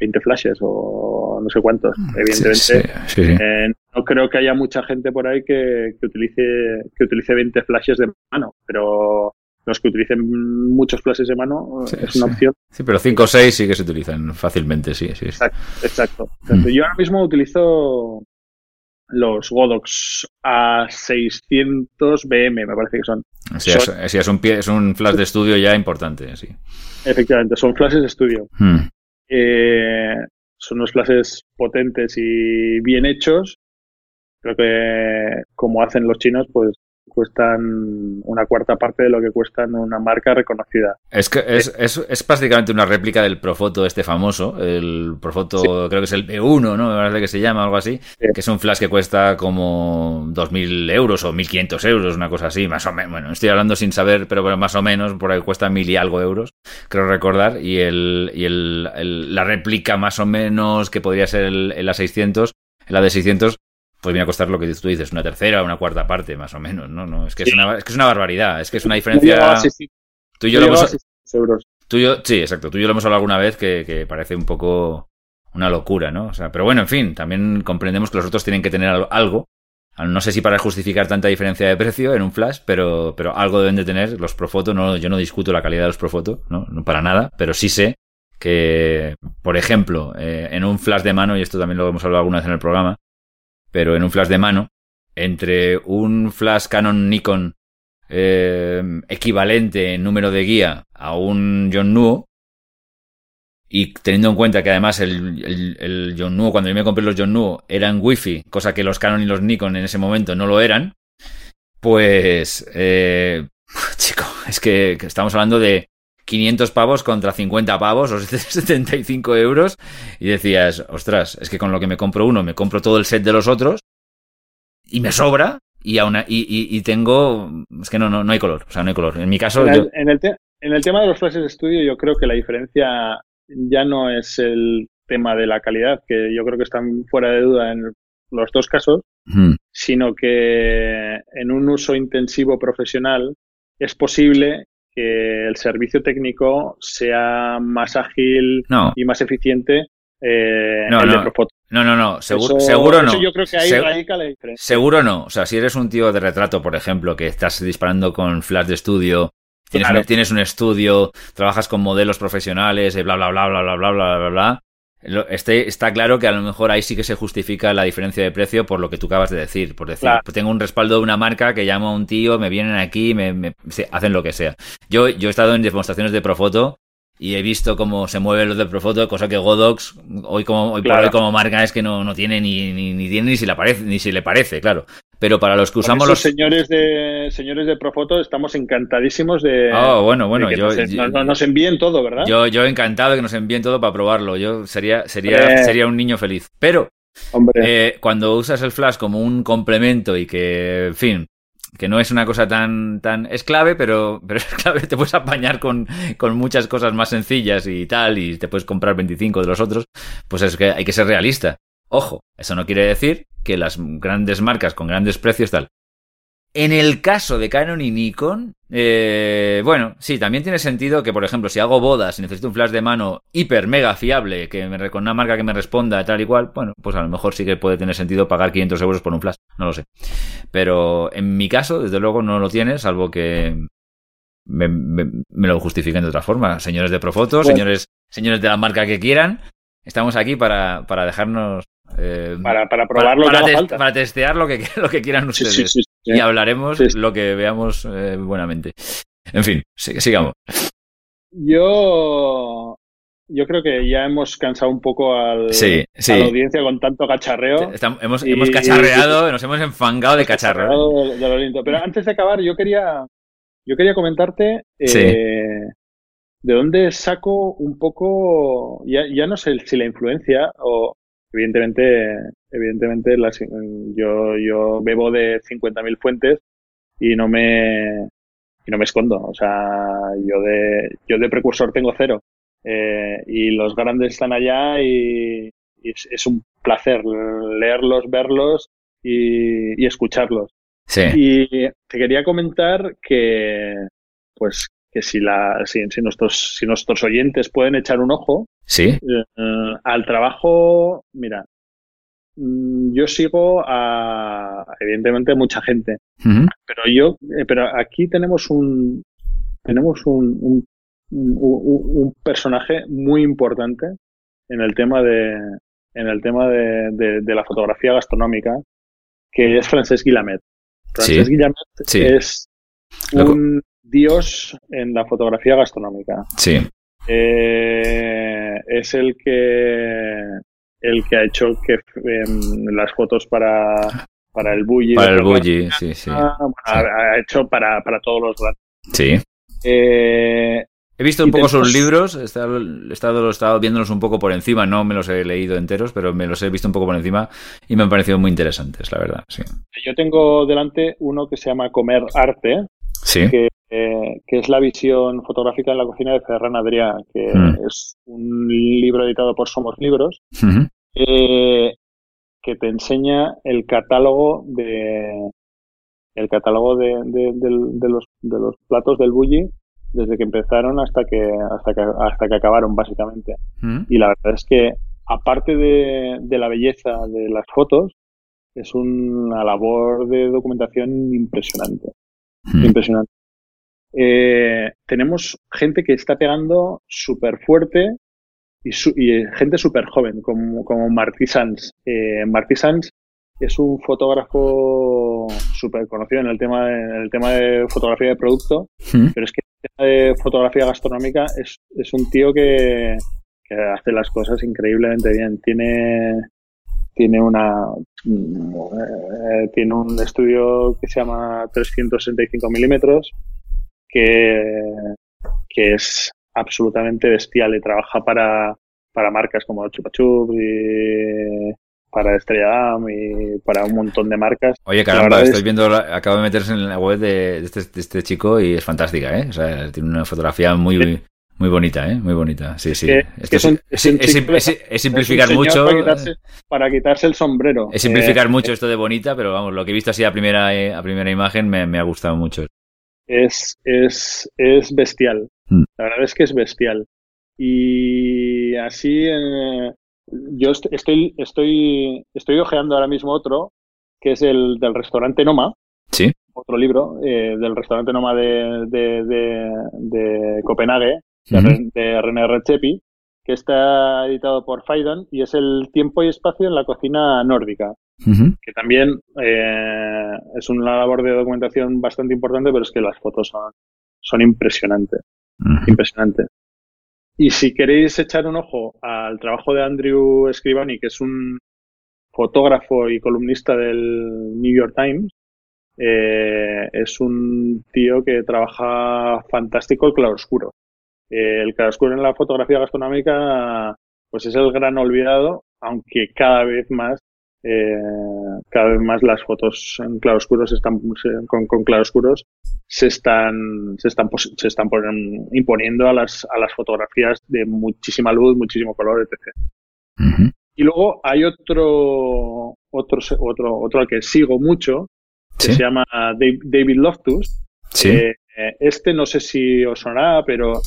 20 flashes o no sé cuántos. Evidentemente Sí, sí, sí. eh, no creo que haya mucha gente por ahí que, que utilice que utilice 20 flashes de mano, pero los que utilicen muchos flashes de mano Sí, es una sí. opción. Sí, pero 5 o 6 sí que se utilizan fácilmente, sí, sí. sí. Exacto. exacto. Mm. Yo ahora mismo utilizo los Godox A600 BM, me parece que son. Sí, es, un, pie- es un flash de estudio ya importante, sí. Efectivamente, son flashes de estudio. Hmm. Eh, son unos flashes potentes y bien hechos. Creo que como hacen los chinos, pues cuestan una cuarta parte de lo que cuestan una marca reconocida. Es que es, es, es prácticamente una réplica del Profoto este famoso, el Profoto, Sí. creo que es el B1, ¿no? Me parece que se llama, algo así, Sí. que es un flash que cuesta como 2.000 euros o 1.500 euros, una cosa así, más o menos. Bueno, estoy hablando sin saber, pero bueno, más o menos, por ahí cuesta mil y algo euros, creo recordar, y, el, y el, el- la réplica más o menos que podría ser el, el A600, la de 600, pues viene a costar lo que tú dices, una tercera o una cuarta parte, más o menos, ¿no? no es, que es, una, es que es una barbaridad, es que es una diferencia... a 600 Tú y yo lo hemos, a 600 euros. Tú y yo, sí, exacto. Tú y yo lo hemos hablado alguna vez que, que parece un poco una locura, ¿no? O sea, pero bueno, en fin, también comprendemos que los otros tienen que tener al- algo. No sé si para justificar tanta diferencia de precio en un flash, pero, pero algo deben de tener. Los Profoto, no, yo no discuto la calidad de los Profoto, no, no para nada, pero sí sé que, por ejemplo, eh, en un flash de mano, y esto también lo hemos hablado alguna vez en el programa, pero en un flash de mano, entre un flash Canon Nikon eh, equivalente en número de guía a un John Nuo, y teniendo en cuenta que además el, el, el John Nuo, cuando yo me compré los John Nuo, eran Wi-Fi, cosa que los Canon y los Nikon en ese momento no lo eran, pues, eh, [laughs] chico, es que, que estamos hablando de 500 pavos contra 50 pavos [laughs] o 75 euros y decías, ostras, es que con lo que me compro uno me compro todo el set de los otros y me sobra y a- y, y, y tengo es que no, no no hay color o sea no hay color. En mi caso En yo- el, en, el te- en el tema de los flashes de estudio, yo creo que la diferencia ya no es el tema de la calidad, que yo creo que están fuera de duda en los dos casos, Hmm, sino que en un uso intensivo profesional es posible que el servicio técnico sea más ágil no y más eficiente eh, No, el no. de no no no seguro Eso- seguro no eso yo creo que ahí Se- radica la diferencia. Seguro no. O sea, si eres un tío de retrato, por ejemplo, que estás disparando con flash de estudio, tienes, Claro. un, tienes un estudio, trabajas con modelos profesionales, eh, bla, bla, bla, bla, bla, bla, bla, bla, bla. Este, está claro que a lo mejor ahí sí que se justifica la diferencia de precio por lo que tú acabas de decir. Por decir, Claro. pues tengo un respaldo de una marca que llamo a un tío, me vienen aquí, me, me- se- hacen lo que sea. Yo, yo he estado en demostraciones de Profoto y he visto cómo se mueven los de Profoto, cosa que Godox hoy como hoy por Claro. hoy como marca es que no, no tiene ni, ni, ni tiene ni si le parece, ni si le parece, claro. Pero para los que usamos los señores de señores de Profoto estamos encantadísimos de, Oh, bueno, bueno, de que yo, nos, yo, nos- nos envíen todo, ¿verdad? yo, yo encantado de que nos envíen todo para probarlo. Yo sería, sería, Eh. sería un niño feliz. Pero Hombre, eh, cuando usas el flash como un complemento y que, en fin, que no es una cosa tan, tan, es clave, pero, pero es clave, te puedes apañar con, con muchas cosas más sencillas y tal, y te puedes comprar 25 de los otros, pues es que hay que ser realista. Ojo, eso no quiere decir que las grandes marcas con grandes precios tal. En el caso de Canon y Nikon, eh, bueno, sí, también tiene sentido que, por ejemplo, si hago bodas y necesito un flash de mano hiper mega fiable, que me, con una marca que me responda tal y cual, bueno, pues a lo mejor sí que puede tener sentido pagar 500 euros por un flash, no lo sé. Pero en mi caso, desde luego, no lo tiene, salvo que me, lo justifiquen de otra forma. Señores de Profoto, señores, señores de la marca que quieran, estamos aquí para, para dejarnos eh, para, para probar lo que falta. Para testear lo que, [laughs] lo que quieran ustedes. y hablaremos lo que veamos eh, buenamente. En fin, sigamos. Yo yo creo que ya hemos cansado un poco al, a la audiencia con tanto cacharreo. hemos, hemos, cacharreado, nos hemos enfangado de cacharreo. Pero antes de acabar, yo quería, yo quería comentarte eh, de dónde saco un poco, ya, ya no sé si la influencia o, Evidentemente, evidentemente yo, yo bebo de 50.000 fuentes y no me y no me escondo. O sea, yo de, yo de precursor tengo cero. Eh, y los grandes están allá y, es, un placer leerlos, verlos y, escucharlos. Sí. Y te quería comentar que, pues, que si, la, si, si, nuestros, si nuestros oyentes pueden echar un ojo, ¿Sí? Eh, al trabajo, mira, mm, yo sigo a, evidentemente, mucha gente, pero yo, eh, pero aquí tenemos un, tenemos un, un, un, personaje muy importante en el tema de, en el tema de, de, la fotografía gastronómica, que es Francesc Guillamet. Francesc sí. es un dios en la fotografía gastronómica. Sí. Eh, es el que el que ha hecho que em, las fotos para, para el Bully. Para el Bully, sí, sí. Ha, hecho para, para todos los grandes. Sí. Eh, he visto un poco sus libros, he estado, he estado, he estado viéndolos un poco por encima, no me los he leído enteros, pero me los he visto un poco por encima y me han parecido muy interesantes, la verdad. Sí. Yo tengo delante uno que se llama Comer Arte, sí. que eh, que es la visión fotográfica en la cocina de Ferran Adrià, que hmm. es un libro editado por Somos Libros, eh, que te enseña el catálogo de el catálogo de, los, de los platos del bully desde que empezaron hasta que hasta que hasta que acabaron básicamente. Y la verdad es que aparte de, de la belleza de las fotos es una labor de documentación impresionante. Impresionante eh, tenemos gente que está pegando súper fuerte y, y, gente súper joven, como, como Martí Sanz. Eh, Martí Sanz es un fotógrafo súper conocido en el tema de, en el tema de fotografía de producto, pero es que en el tema de fotografía gastronómica es, es un tío que, que hace las cosas increíblemente bien. Tiene tiene una eh, tiene un estudio que se llama 365 milímetros que, que es absolutamente bestial y trabaja para, para marcas como Chupa Chups y para Estrella Damm y para un montón de marcas. Oye, caramba, estoy viendo, acabo de meterse en la web de, este, este, chico y es fantástica, ¿eh? O sea, tiene una fotografía muy, muy bonita, ¿eh? Muy bonita, sí, sí. Es, simplificar mucho. Para quitarse, el sombrero. Es simplificar eh, mucho esto de bonita, pero vamos, lo que he visto así a primera, eh, a primera imagen me, me ha gustado mucho es, es, es bestial. Mm. La verdad es que es bestial. Y así, eh, yo estoy, estoy, estoy ojeando ahora mismo otro, que es el del restaurante Noma. Sí. Otro libro eh, del restaurante Noma de, de, de, Copenhague, de, René Redzepi, que está editado por Faidon y es el tiempo y espacio en la cocina nórdica que también eh, es una labor de documentación bastante importante, pero es que las fotos son, son impresionantes. Impresionantes. Y si queréis echar un ojo al trabajo de Andrew Scribani, que es un fotógrafo y columnista del New York Times, eh, es un tío que trabaja fantástico el claroscuro. Eh, el claroscuro en la fotografía gastronómica pues es el gran olvidado, aunque cada vez más eh, cada vez más las fotos en claroscuros están con, con claroscuros se están se están se están imponiendo a las a las fotografías de muchísima luz muchísimo color etc y luego hay otro otro otro otro al que sigo mucho que se llama David Loftus. Sí. Eh, este no sé si os sonará, pero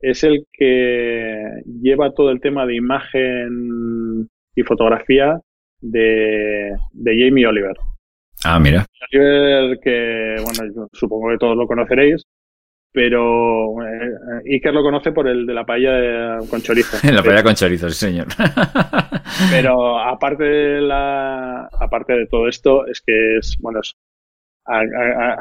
es el que lleva todo el tema de imagen y fotografía de, de Jamie Oliver. Ah, mira. Oliver, que, bueno, supongo que todos lo conoceréis, pero eh, Iker lo conoce por el de la paella con chorizo. [laughs] la paella con chorizo, sí, señor. [laughs] pero aparte de, la, aparte de todo esto, es que es, bueno, ha,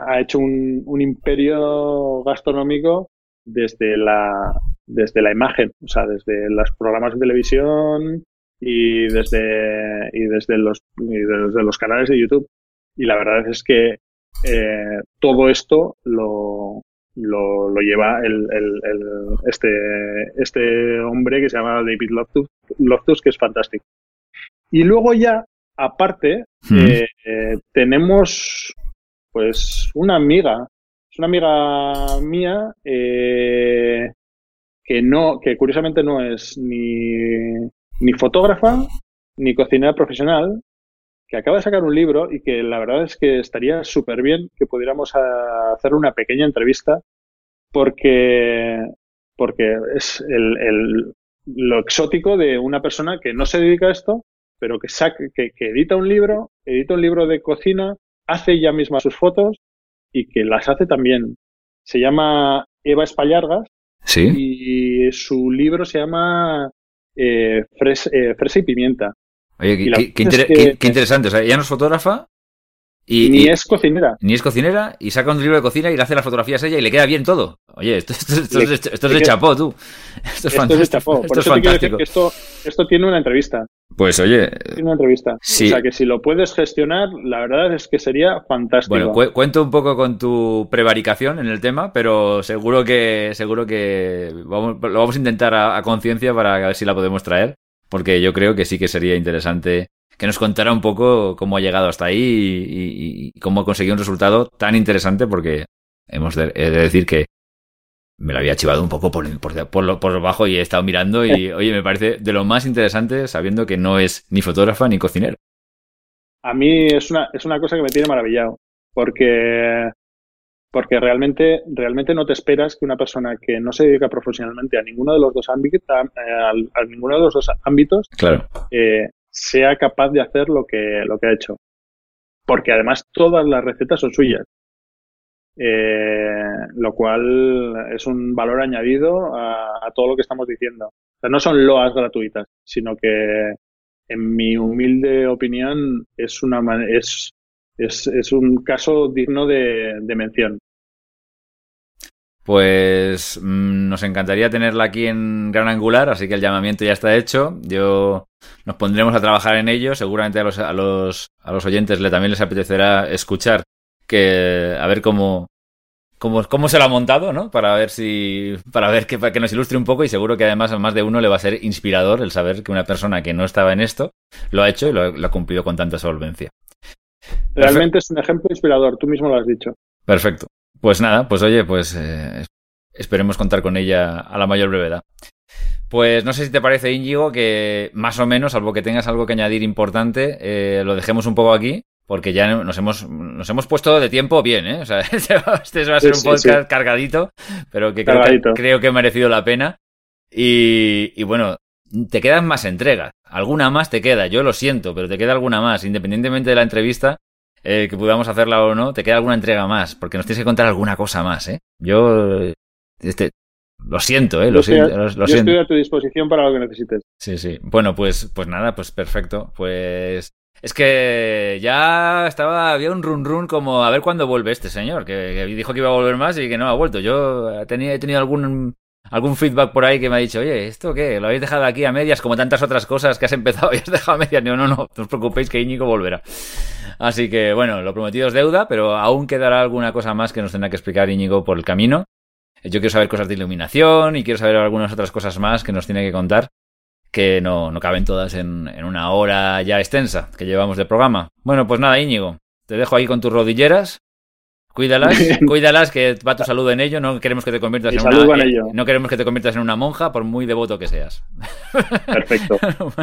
ha, hecho un, un imperio gastronómico desde la, desde la imagen, o sea, desde los programas de televisión y desde, y desde, los, y desde los canales de YouTube. Y la verdad es que eh, todo esto lo, lo, lo lleva el, el, el, este, este hombre que se llama David Loftus, Loftus que es fantástico. Y luego ya, aparte, eh, eh, tenemos pues una amiga es una amiga mía eh, que no, que curiosamente no es ni, ni fotógrafa ni cocinera profesional, que acaba de sacar un libro y que la verdad es que estaría súper bien que pudiéramos hacer una pequeña entrevista porque, porque es el, el, lo exótico de una persona que no se dedica a esto, pero que, saca, que, que edita un libro, edita un libro de cocina, hace ella misma sus fotos y que las hace también. Se llama Eva Espallargas ¿Sí? y su libro se llama eh, Fres, eh, Fresa y Pimienta. Oye, Y la qué, qué cosa es inter- que- qué- qué interesante. O sea, ella no es fotógrafa y, Ni y- es cocinera. ni es cocinera y saca un libro de cocina y le hace las fotografías a ella y le queda bien todo. Oye, esto, esto- esto es, de, esto es de chapó, tú. Esto es Esto es de fantástico. chapó. Por Esto es eso te quiero decir fantástico. que esto, esto tiene una entrevista. Pues oye, Tiene una entrevista. Sí. O sea que si lo puedes gestionar, la verdad es que sería fantástico. bueno, cu- cuento un poco con tu prevaricación en el tema, pero seguro que seguro que vamos, lo vamos a intentar a, a conciencia para ver si la podemos traer, porque yo creo que sí que sería interesante que nos contara un poco cómo ha llegado hasta ahí y, y- y cómo ha conseguido un resultado tan interesante, porque hemos de, he de decir que me lo había chivado un poco por, por, por, lo, por lo bajo y he estado mirando y, [laughs] oye, me parece de lo más interesante sabiendo que no es ni fotógrafa ni cocinera. A mí es una, es una cosa que me tiene maravillado. Porque, porque realmente, realmente no te esperas que una persona que no se dedica profesionalmente a ninguno de los dos ámbitos, a, a- a ninguno de los dos ámbitos, Claro. eh, sea capaz de hacer lo que, lo que ha hecho. Porque además todas las recetas son suyas. Eh, lo cual es un valor añadido a, todo lo que estamos diciendo. O sea, no son loas gratuitas, sino que, en mi humilde opinión, es una es, es, es un caso digno de, de mención. Pues mm, nos encantaría tenerla aquí en Gran Angular, así que el llamamiento ya está hecho. Yo nos pondremos a trabajar en ello. Seguramente a los, a los, a los oyentes le, también les apetecerá escuchar que a ver cómo, cómo, cómo se lo ha montado, ¿no? Para ver si, para ver que, para que nos ilustre un poco y seguro que además a más de uno le va a ser inspirador el saber que una persona que no estaba en esto lo ha hecho y lo, lo ha cumplido con tanta solvencia. Realmente es un ejemplo inspirador, tú mismo lo has dicho. Perfecto. Pues nada, pues oye, pues eh, esperemos contar con ella a la mayor brevedad. Pues no sé si te parece, Íñigo, que más o menos, salvo que tengas algo que añadir importante, eh, lo dejemos un poco aquí, porque ya nos hemos, nos hemos puesto de tiempo bien, ¿eh? O sea, [laughs] este va este va a ser Sí, un sí, podcast cargadito, pero que creo, Cargadito. que creo que ha merecido la pena. Y, y bueno, te quedan más entregas. Alguna más te queda, yo lo siento, pero te queda alguna más, independientemente de la entrevista, eh, que podamos hacerla o no, te queda alguna entrega más, porque nos tienes que contar alguna cosa más, ¿eh? Yo, eh, este, lo siento, ¿eh? Lo Yo estoy a- lo, lo Yo siento. estoy a tu disposición para lo que necesites. Sí, sí. Bueno, pues, pues nada, pues perfecto. Pues es que ya estaba, había un run run como a ver cuándo vuelve este señor, que, que dijo que iba a volver más y que no ha vuelto. Yo tenía, he tenido algún, algún feedback por ahí que me ha dicho, oye, ¿esto qué? ¿Lo habéis dejado aquí a medias como tantas otras cosas que has empezado y has dejado a medias? No, no, no, no os preocupéis que Íñigo volverá. Así que bueno, lo prometido es deuda, pero aún quedará alguna cosa más que nos tendrá que explicar Íñigo por el camino. Yo quiero saber cosas de iluminación y quiero saber algunas otras cosas más que nos tiene que contar que no, no caben todas en, en una hora ya extensa que llevamos de programa. Bueno, pues nada, Íñigo, te dejo ahí con tus rodilleras. Cuídalas, [laughs] cuídalas, que va tu salud en ello. No queremos que te conviertas Mi en salud una, va en eh, ello. no queremos que te conviertas en una monja, por muy devoto que seas. Perfecto.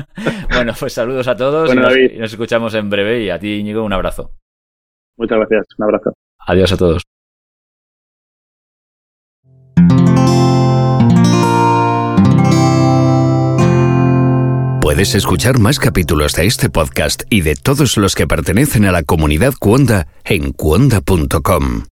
[laughs] bueno, pues saludos a todos Bueno, y, nos, David. y nos escuchamos en breve. Y a ti, Íñigo, un abrazo. Muchas gracias. Un abrazo. Adiós a todos. Puedes escuchar más capítulos de este podcast y de todos los que pertenecen a la comunidad Cuonda en cuonda.com.